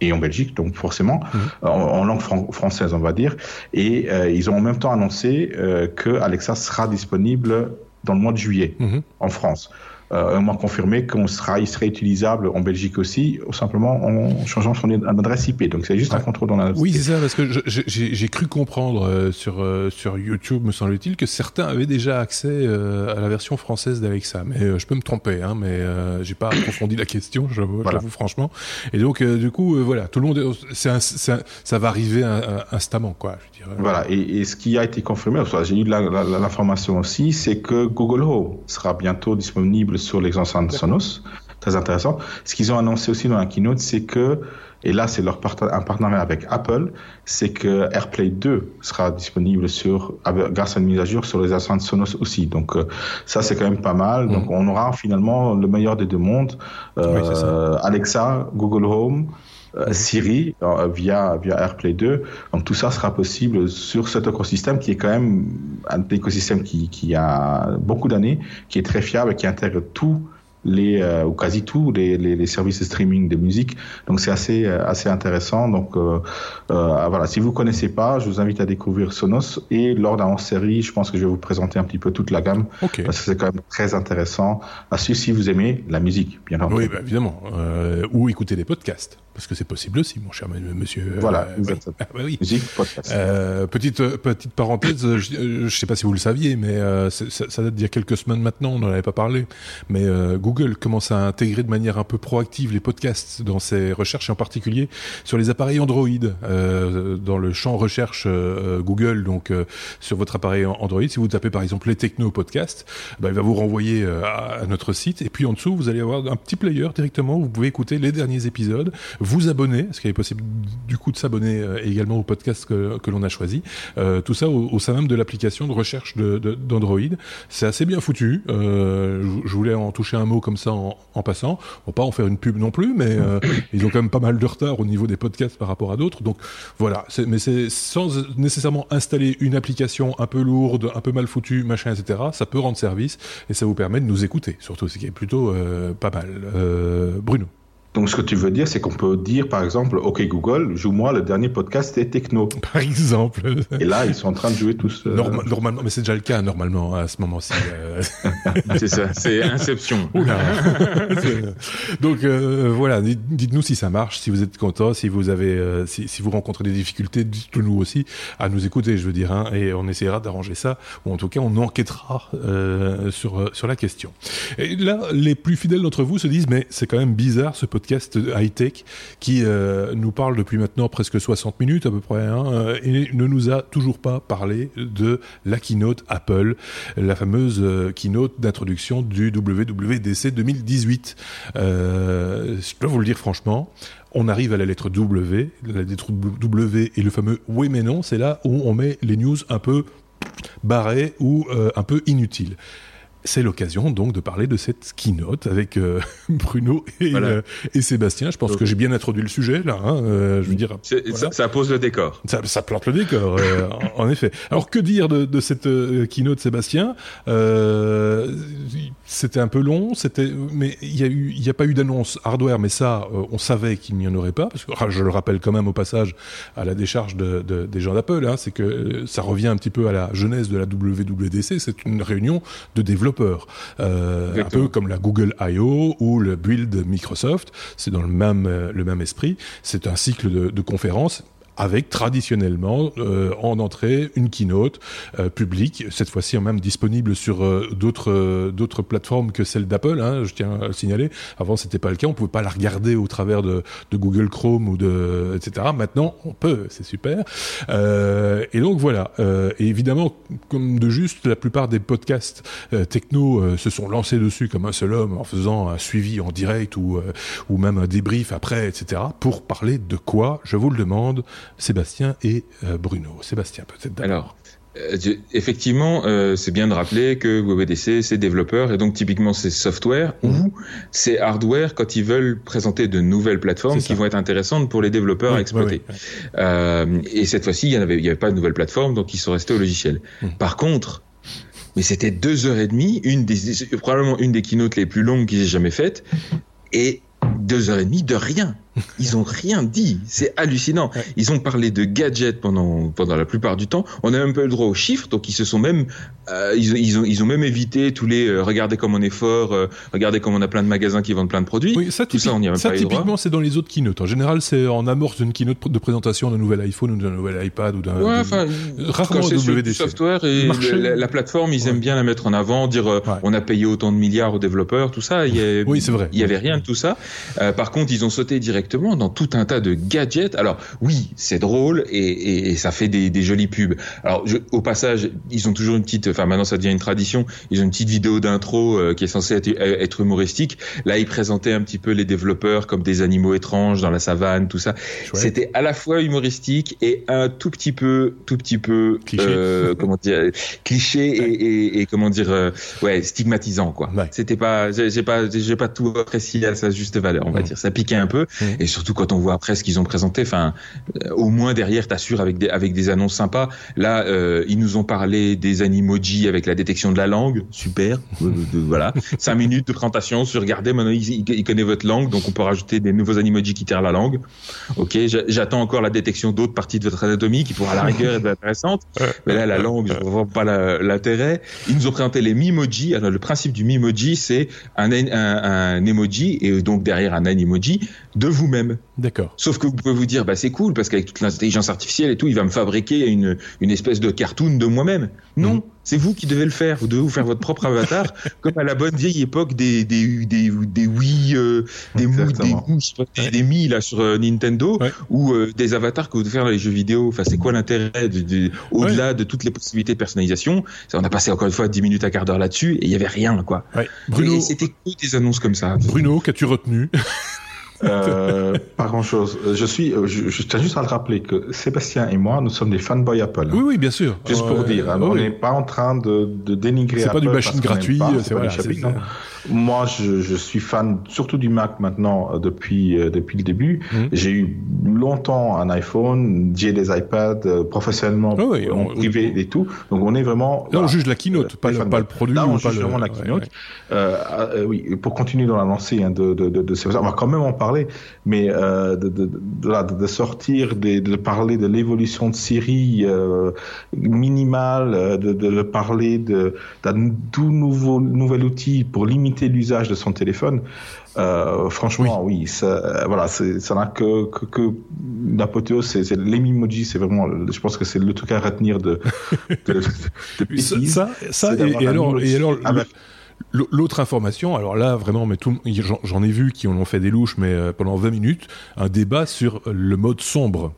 et en Belgique, donc forcément mhm. en, langue française, on va dire. Et euh, ils ont en même temps annoncé que Alexa sera disponible dans le mois de juillet mhm. en France euh, on m'a confirmé qu'on sera, il serait utilisable en Belgique aussi, simplement en changeant son adresse IP. Donc c'est juste un contrôle dans la. Oui, c'est ça, parce que j'ai cru comprendre euh, sur euh, sur YouTube, me semble-t-il, que certains avaient déjà accès euh, à la version française d'Alexa. Mais je peux me tromper, hein, mais j'ai pas approfondi la question, j'avoue franchement. Et donc du coup, voilà, tout le monde, c'est ça va arriver instamment, quoi. Je. Voilà. Et, et, ce qui a été confirmé, j'ai eu l'information aussi, c'est que Google Home sera bientôt disponible sur les enceintes Sonos. Très intéressant. Ce qu'ils ont annoncé aussi dans la keynote, c'est que, et là c'est leur un partenariat avec Apple, c'est que AirPlay 2 sera disponible sur, grâce à une mise à jour sur les enceintes Sonos aussi. Donc euh, ça c'est quand même pas mal. Donc mm. on aura finalement le meilleur des deux mondes. Euh, Alexa, Google Home, Siri via via AirPlay 2. Donc tout ça sera possible sur cet écosystème qui est quand même un écosystème qui, qui a beaucoup d'années, qui est très fiable, qui intègre tout les euh, ou quasi tous les, les, les, services de streaming de musique. Donc c'est assez euh, assez intéressant. Donc euh, euh, voilà, si vous connaissez pas, je vous invite à découvrir Sonos et lors d'un série, je pense que je vais vous présenter un petit peu toute la gamme parce que c'est quand même très intéressant. À suivre si vous aimez la musique, bien entendu. Oui, bah, évidemment, ou écouter des podcasts parce que c'est possible aussi, mon cher monsieur. Voilà, ah, bah oui. musique, podcast. petite petite parenthèse, je, ne sais pas si vous le saviez, mais ça, ça, date d'il y a quelques semaines maintenant, on n'en avait pas parlé, mais Google commence à intégrer de manière un peu proactive les podcasts dans ses recherches, et en particulier sur les appareils Android, euh, dans le champ recherche euh, Google, donc euh, sur votre appareil Android. Si vous tapez par exemple les techno podcasts, bah, il va vous renvoyer à, notre site, et puis en dessous vous allez avoir un petit player directement. Où vous pouvez écouter les derniers épisodes, vous abonner, parce qu'il est possible du coup de s'abonner également au podcast que, que l'on a choisi. tout ça au, sein même de l'application de recherche d'Android. C'est assez bien foutu. je voulais en toucher un mot comme ça en, passant. On va pas en faire une pub non plus, mais euh, ils ont quand même pas mal de retard au niveau des podcasts par rapport à d'autres. Donc voilà, mais c'est sans nécessairement installer une application un peu lourde, un peu mal foutue, machin, etc. Ça peut rendre service et ça vous permet de nous écouter, surtout, ce qui est plutôt euh, pas mal. Euh, Bruno. Donc, ce que tu veux dire, c'est qu'on peut dire, par exemple, OK Google, joue-moi le dernier podcast c'était techno. Par exemple. Et là, ils sont en train de jouer tous. Euh, normalement, mais c'est déjà le cas normalement à ce moment-ci. Euh. c'est ça, c'est Inception. Donc euh, voilà, dites-nous si ça marche, si vous êtes content, si vous avez, si, si, vous rencontrez des difficultés, dites-nous aussi à nous écouter, je veux dire, hein, et on essaiera d'arranger ça, ou en tout cas, on enquêtera sur sur la question. Et là, les plus fidèles d'entre vous se disent, mais c'est quand même bizarre ce podcast podcast high-tech qui euh, nous parle depuis maintenant presque 60 minutes à peu près hein, euh, et ne nous a toujours pas parlé de la keynote Apple, la fameuse euh, keynote d'introduction du WWDC 2018. je dois vous le dire franchement, on arrive à la lettre W, la lettre W et le fameux oui mais non, c'est là où on met les news un peu barrées ou un peu inutiles c'est l'occasion donc de parler de cette keynote avec euh, Bruno euh, et, Sébastien. Je pense que j'ai bien introduit le sujet là. Hein, euh, je veux dire, ça, pose le décor. Ça, plante le décor, en, effet. Alors que dire de, cette keynote, Sébastien? C'était un peu long, c'était, mais il y a eu, il y a pas eu d'annonce hardware, mais ça, on savait qu'il n'y en aurait pas parce que ah, je le rappelle quand même au passage à la décharge de, des gens d'Apple, hein, c'est que ça revient un petit peu à la genèse de la WWDC. C'est une réunion de développeurs euh, un peu comme la Google I.O. ou le Build Microsoft. C'est dans le même, euh, le même esprit. C'est un cycle de, de conférences avec traditionnellement euh, en entrée une keynote euh, publique, cette fois-ci même disponible sur euh, d'autres d'autres plateformes que celle d'Apple. Hein, je tiens à le signaler. Avant, c'était pas le cas. On pouvait pas la regarder au travers de, de Google Chrome ou de etc. Maintenant, on peut. C'est super. et donc voilà. et évidemment, comme de juste, la plupart des podcasts techno se sont lancés dessus comme un seul homme en faisant un suivi en direct ou ou même un débrief après, etc. Pour parler de quoi Je vous le demande. Sébastien et euh, Bruno. Sébastien, peut-être Alors, euh, effectivement, euh, c'est bien de rappeler que WWDC, c'est développeur et donc typiquement c'est software ou mhm. c'est hardware quand ils veulent présenter de nouvelles plateformes qui vont être intéressantes pour les développeurs à exploiter. et cette fois-ci, il n'y avait, avait pas de nouvelle plateforme, donc ils sont restés au logiciel. Mhm. Par contre, mais c'était deux heures et demie, une des, probablement une des keynotes les plus longues qu'ils aient jamais faites, et deux heures et demie de rien. Ils ont rien dit. C'est hallucinant. Ils ont parlé de gadgets pendant pendant la plupart du temps. On a même pas eu le droit aux chiffres, donc ils se sont même euh, ils, ils, ont ils ont même évité tous les euh, regardez comme on est fort, euh, regardez comme on a plein de magasins qui vendent plein de produits. Oui, ça, Tout ça, on y a même ça, typiquement, c'est dans les autres keynotes. En général, c'est en amorce d'une keynote de présentation d'un nouvel iPhone ou d'un nouvel iPad ou d'un. Ouais, enfin, rarement software et la, plateforme, ils aiment bien la mettre en avant, dire on a payé autant de milliards aux développeurs, tout ça. Il y oui, c'est vrai. Il y avait rien de tout ça. par contre, ils ont sauté dans tout un tas de gadgets. Alors oui, c'est drôle et, et, ça fait des, des jolies pubs. Alors je, au passage, ils ont toujours une petite, enfin maintenant ça devient une tradition. Ils ont une petite vidéo d'intro euh, qui est censée être, être, humoristique. Là, ils présentaient un petit peu les développeurs comme des animaux étranges dans la savane, tout ça. C'était à la fois humoristique et un tout petit peu, tout petit peu, cliché. Euh, comment dire, cliché et, et, comment dire, euh, ouais, stigmatisant quoi. C'était pas, j'ai pas, j'ai pas tout apprécié à sa juste valeur, on va dire. Ça piquait un peu et surtout quand on voit après ce qu'ils ont présenté, enfin, euh, au moins derrière, t'assures avec des avec des annonces sympas. Là, euh, ils nous ont parlé des animojis avec la détection de la langue, super. Euh, voilà, cinq minutes de présentation sur regardez maintenant il, il, connaît votre langue, donc on peut rajouter des nouveaux animojis qui tirent la langue. Ok, j'attends encore la détection d'autres parties de votre anatomie qui pourra à la rigueur être intéressante. Mais là, la langue, je vois pas l'intérêt. Ils nous ont présenté les mimoji. Alors le principe du mimoji, c'est un, un, un emoji et donc derrière un animoji de vous-même. D'accord. Sauf que vous pouvez vous dire, bah c'est cool parce qu'avec toute l'intelligence artificielle et tout, il va me fabriquer une, une espèce de cartoon de moi-même. Non, mhm. c'est vous qui devez le faire. Vous devez vous faire votre propre avatar, comme à la bonne vieille époque des des des des Wii, euh, des Mou, des des, Mi là sur euh, Nintendo, ou euh, des avatars que vous devez faire dans les jeux vidéo. Enfin, c'est quoi l'intérêt de, au-delà de toutes les possibilités de personnalisation? On a passé encore une fois 10 minutes à quart d'heure là-dessus et il y avait rien quoi. Bruno, c'était que des annonces comme ça. Bruno, qu'as-tu retenu? Euh, pas grand chose. Je suis, je, je, tiens juste à le rappeler que Sébastien et moi, nous sommes des fanboys Apple. Oui, oui, bien sûr. Juste pour dire, hein, on n'est pas en train de, de dénigrer Apple. C'est pas du machine gratuit, c'est voilà, moi, je, je, suis fan surtout du Mac maintenant euh, depuis euh, depuis le début. Mhm. J'ai eu longtemps un iPhone, j'ai des iPads euh, professionnellement oh oui, privé et tout. Donc on est vraiment. Là, on juge la keynote, pas, le, pas le produit. Là, on juge vraiment la keynote. Euh, oui, pour continuer dans la lancée hein, de, de, de, de, on va quand même en parler, mais de, sortir, de, parler de l'évolution de Siri minimale, de, de parler d'un tout nouveau nouvel outil pour limiter l'usage de son téléphone, euh, franchement, oui, ça, voilà, ça n'a que, que, que l'apothéose, c'est l'emimoji, c'est vraiment, je pense que c'est le truc à retenir de, de, de, ça, ça, et, alors, et alors, L'autre information, alors là vraiment, mais tout, j'en ai vu qui en ont fait des louches, mais euh, pendant 20 minutes, un débat sur le mode sombre.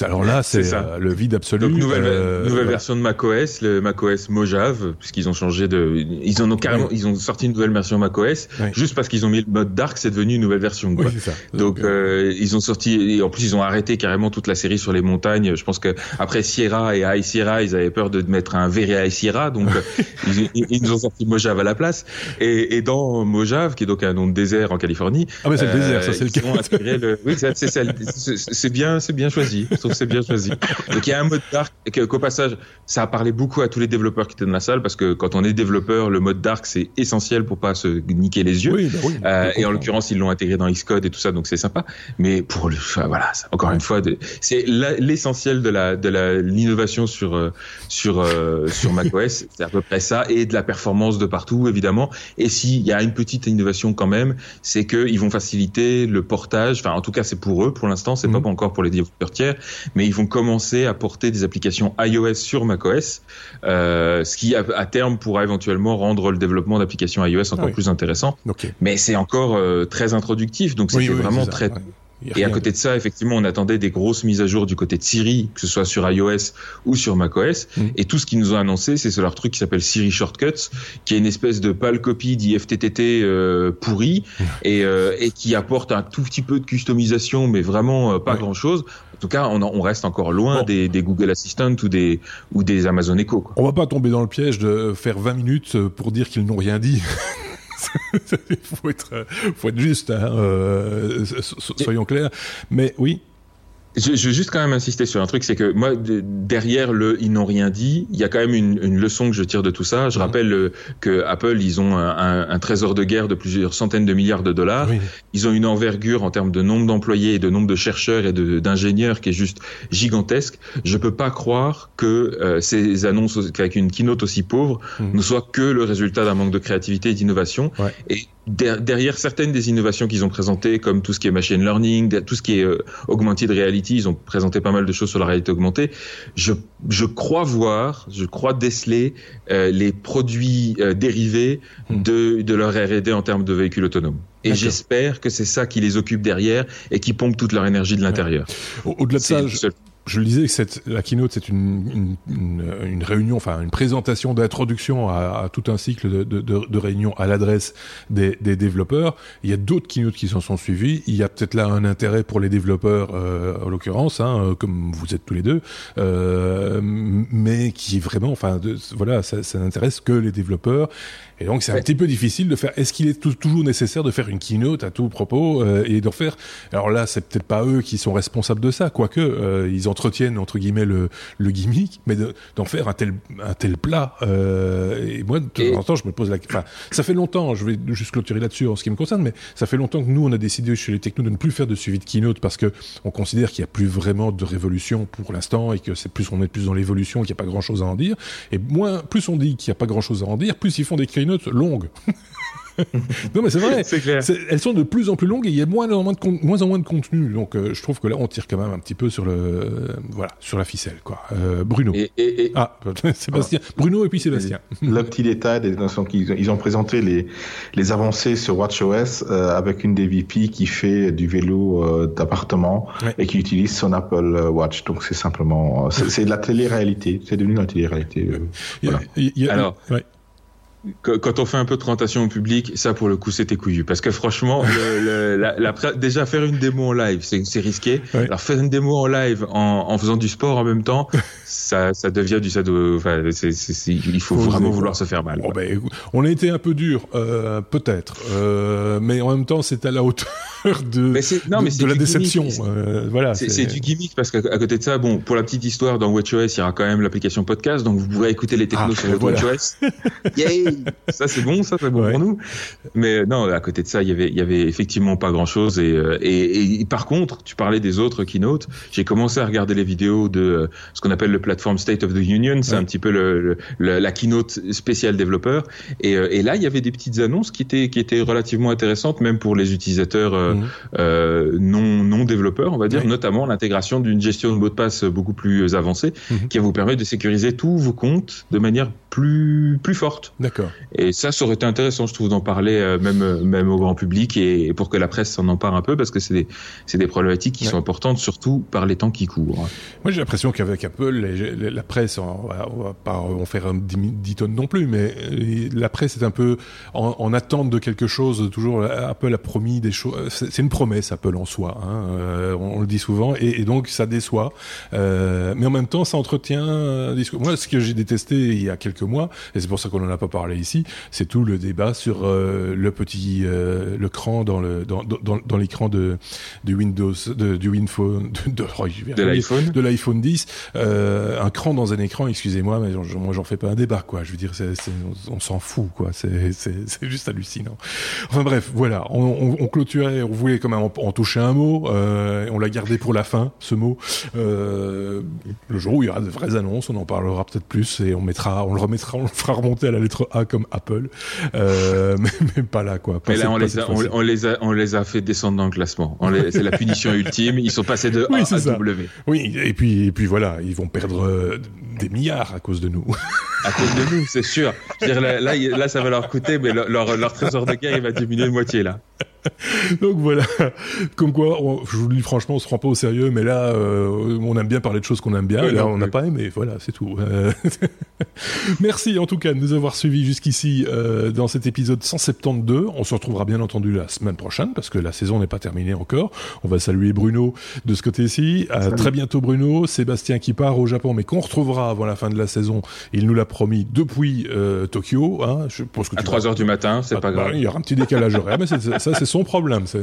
Alors là, c'est euh, le vide absolu. Donc nouvelle, euh, nouvelle version de macOS, le macOS Mojave, puisqu'ils ont changé de, ils en ont carrément, ils ont sorti une nouvelle version macOS juste parce qu'ils ont mis le mode dark, c'est devenu une nouvelle version. Quoi. ça. Donc, euh, euh, ils ont sorti, et en plus ils ont arrêté carrément toute la série sur les montagnes. Je pense que après Sierra et High Sierra, ils avaient peur de mettre un Very High Sierra, donc ils, ils, nous ont sorti Mojave à la place. Et, et, dans Mojave, qui est donc un nom de désert en Californie, ah mais c'est le désert, ça c'est le cas. Le... Oui, c'est bien, c'est bien choisi trouve c'est bien choisi. Donc il y a un mode dark qu'au passage, ça a parlé beaucoup à tous les développeurs qui étaient dans la salle parce que quand on est développeur, le mode dark c'est essentiel pour pas se niquer les yeux. bah oui, euh, et en l'occurrence, ils l'ont intégré dans Xcode et tout ça, donc c'est sympa. Mais pour le, enfin, voilà, encore une fois, c'est l'essentiel de la de l'innovation sur euh, sur euh, sur macOS, c'est à peu près ça, et de la performance de partout évidemment. Et s'il y a une petite innovation quand même, c'est qu'ils vont faciliter le portage. Enfin, en tout cas, c'est pour eux pour l'instant, c'est pas Mhm. encore pour les développeurs tiers, mais ils vont commencer à porter des applications iOS sur macOS, euh, ce qui à, à terme pourra éventuellement rendre le développement d'applications iOS encore Ah oui. plus intéressant. Mais c'est encore euh, très introductif, donc Oui, c'était oui, vraiment c'est ça, très ouais. Et à côté de ça, effectivement, on attendait des grosses mises à jour du côté de Siri, que ce soit sur iOS ou sur macOS. Mm. Et tout ce qu'ils nous ont annoncé, c'est leur truc qui s'appelle Siri Shortcuts, qui est une espèce de pâle copie d'IFTTT euh, pourri et, euh, et qui apporte un tout petit peu de customisation, mais vraiment euh, pas grand-chose. En tout cas, on, on reste encore loin Bon. des, des Google Assistant ou des ou des Amazon Echo. Quoi. On va pas tomber dans le piège de faire 20 minutes pour dire qu'ils n'ont rien dit. Faut être, euh, faut être juste, hein, euh, so- so- soyons clairs. Mais oui, Je, je veux juste quand même insister sur un truc, c'est que moi, de- derrière le ils n'ont rien dit, il y a quand même une, une leçon que je tire de tout ça. Je Mhm. rappelle euh, que Apple, ils ont un, un- un trésor de guerre de plusieurs centaines de milliards de dollars. oui. Ils ont une envergure en termes de nombre d'employés et de nombre de chercheurs et d'ingénieurs qui est juste gigantesque. Je peux pas croire que euh, ces annonces avec une keynote aussi pauvre Mhm. ne soient que le résultat d'un manque de créativité et d'innovation. Ouais. Et derrière certaines des innovations qu'ils ont présentées, comme tout ce qui est machine learning, tout ce qui est euh, augmented reality, ils ont présenté pas mal de choses sur la réalité augmentée. Je, je crois voir, je crois déceler euh, les produits euh, dérivés Mhm. de, de leur R&D en termes de véhicules autonomes. Et j'espère que c'est ça qui les occupe derrière et qui pompe toute leur énergie de l'intérieur. Au- Au-delà de ça, je, je le disais cette, la keynote, c'est une, une, une, réunion, enfin une présentation d'introduction à, à tout un cycle de, de, de, réunions à l'adresse des, des développeurs. Il y a d'autres keynotes qui s'en sont suivis. Il y a peut-être là un intérêt pour les développeurs, euh, en l'occurrence, hein, euh, comme vous êtes tous les deux, euh, mais qui vraiment, enfin, voilà, ça, ça n'intéresse que les développeurs. Et donc c'est un petit peu difficile de faire. Est-ce qu'il est tou- toujours nécessaire de faire une keynote à tout propos euh, et d'en faire Alors là, c'est peut-être pas eux qui sont responsables de ça, quoique euh, ils entretiennent entre guillemets le, le gimmick, mais de- d'en faire un tel un tel plat. Euh, et moi, de temps Et- en temps, je me pose la. Enfin, ça fait longtemps. Je vais juste clôturer là-dessus en ce qui me concerne, mais ça fait longtemps que nous, on a décidé chez les technos de ne plus faire de suivi de keynote parce que on considère qu'il n'y a plus vraiment de révolution pour l'instant et que c'est plus on est plus dans l'évolution, qu'il n'y a pas grand-chose à en dire. Et moins, plus on dit qu'il n'y a pas grand-chose à en dire, plus ils font des keynotes longues. non mais c'est vrai. C'est clair. Elles sont de plus en plus longues et il y a moins en moins de, con- moins, en moins de contenu. Donc euh, je trouve que là on tire quand même un petit peu sur le euh, voilà sur la ficelle quoi. Euh, Bruno. Et, et, et- Ah Sébastien. Bruno et puis Sébastien. Le petit détail, des notions qu'ils ont, ils ont présenté les, les avancées sur WatchOS euh, avec une des VP qui fait du vélo euh, d'appartement Ouais. et qui utilise son Apple Watch. Donc c'est simplement, c'est de la télé-réalité. C'est devenu de la télé-réalité. euh. Voilà. Alors, ouais. Qu- quand on fait un peu de présentation au public, ça pour le coup c'était couillu parce que franchement, le, le- la, la pré- déjà faire une démo en live, c'est risqué. Ouais. Alors faire une démo en live en, en faisant du sport en même temps, ça, ça devient du c'est- il faut, Faut vraiment vouloir se faire mal. Ben, on a été un peu dur, euh, peut-être, euh, mais en même temps, c'est à la hauteur de, Mais c'est- non, de, mais de c'est la déception. Euh, voilà. C'est du gimmick parce qu'à côté de ça, bon, pour la petite histoire, dans WatchOS, il y aura quand même l'application podcast, donc vous pourrez écouter les technos Ah, sur votre voilà. WatchOS. Yay ça c'est bon, ça c'est bon Ouais. pour nous. Mais non, à côté de ça, il y avait, y avait effectivement pas grand chose. Et, euh, et, et par contre, tu parlais des autres keynotes. J'ai commencé à regarder les vidéos de euh, ce qu'on appelle le platform State of the Union. C'est Ouais. un petit peu le, le- le- la keynote spéciale développeur. Et, euh, et là, il y avait des petites annonces qui étaient, qui étaient relativement intéressantes, même pour les utilisateurs euh, Mhm. euh, non non développeurs, on va dire, Oui. notamment l'intégration d'une gestion de mot de passe beaucoup plus avancée, Mhm. qui va vous permettre de sécuriser tous vos comptes de manière plus plus forte. D'accord. Et ça, ça aurait été intéressant, je trouve, d'en parler euh, même euh, même au grand public et, et pour que la presse s'en empare un peu, parce que c'est des c'est des problématiques qui Ouais. sont importantes, surtout par les temps qui courent. Moi, j'ai l'impression qu'avec Apple, les- les- la presse, on va, on va pas en faire un 10, 10 tonnes non plus, mais euh, la presse est un peu en, en attente de quelque chose. Toujours, Apple a promis des choses. C'est une promesse, Apple en soi. Hein, euh, on, on le dit souvent, et, et donc ça déçoit. Euh, mais en même temps, ça entretient un discours. Moi, ce que j'ai détesté il y a quelques mois, et c'est pour ça qu'on en a pas parlé parler ici, c'est tout le débat sur euh, le petit euh, le cran dans le dans, dans, dans l'écran de du Windows de, du Winphone de, oh, de l'iPhone. De l'iPhone 10 euh, un cran dans un écran excusez-moi mais moi j'en fais pas un débat quoi. Je veux dire on, s'en fout quoi. C'est c'est juste hallucinant. Enfin bref voilà. On, on, on clôturait on voulait quand même en, en toucher un mot on l'a gardé pour la fin ce mot. Le jour où il y aura de vraies annonces on en parlera peut-être plus et on mettra on le remettra on le fera remonter à la lettre A comme Apple. Euh, mais, mais, pas là quoi. Mais là on les, a, on, les a on les a fait descendre dans le classement. C'est la punition ultime. Ils sont passés de A à W. Oui et puis et puis voilà ils vont perdre euh, des milliards à cause de nous. À cause de nous c'est sûr. Dire, là, là, là ça va leur coûter mais leur, leur, leur trésor de guerre il va diminuer de moitié là Donc voilà, comme quoi, je vous le dis franchement, on se prend pas au sérieux, mais là, euh, on aime bien parler de choses qu'on aime bien, et là, on n'a pas aimé, voilà, c'est tout. Euh, merci en tout cas de nous avoir suivis jusqu'ici euh, dans cet épisode 172. On se retrouvera bien entendu la semaine prochaine, parce que la saison n'est pas terminée encore. On va saluer Bruno de ce côté-ci. À très bientôt Bruno, Sébastien qui part au Japon, mais qu'on retrouvera avant la fin de la saison. Il nous l'a promis depuis Tokyo. Hein, je pense que à 3 heures du matin, c'est ah, pas bah, grave. Il y aura un petit décalage horaire, mais ça c'est son problème.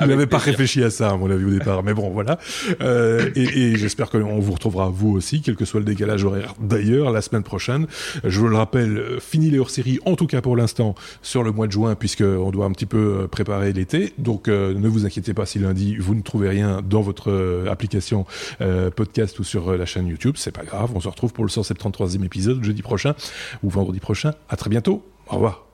Il n'avait pas réfléchi à ça, à mon avis, au départ. Mais bon, voilà. Euh, et, et j'espère qu'on vous retrouvera, vous aussi, quel que soit le décalage horaire. D'ailleurs, la semaine prochaine, je vous le rappelle, fini les hors-séries, en tout cas pour l'instant, sur le mois de juin, puisqu'on doit un petit peu euh, préparer l'été. Donc, euh, ne vous inquiétez pas si lundi, vous ne trouvez rien dans votre application euh, podcast ou sur la chaîne YouTube. C'est pas grave. On se retrouve pour le 173e épisode jeudi prochain ou vendredi prochain. À très bientôt. Au revoir.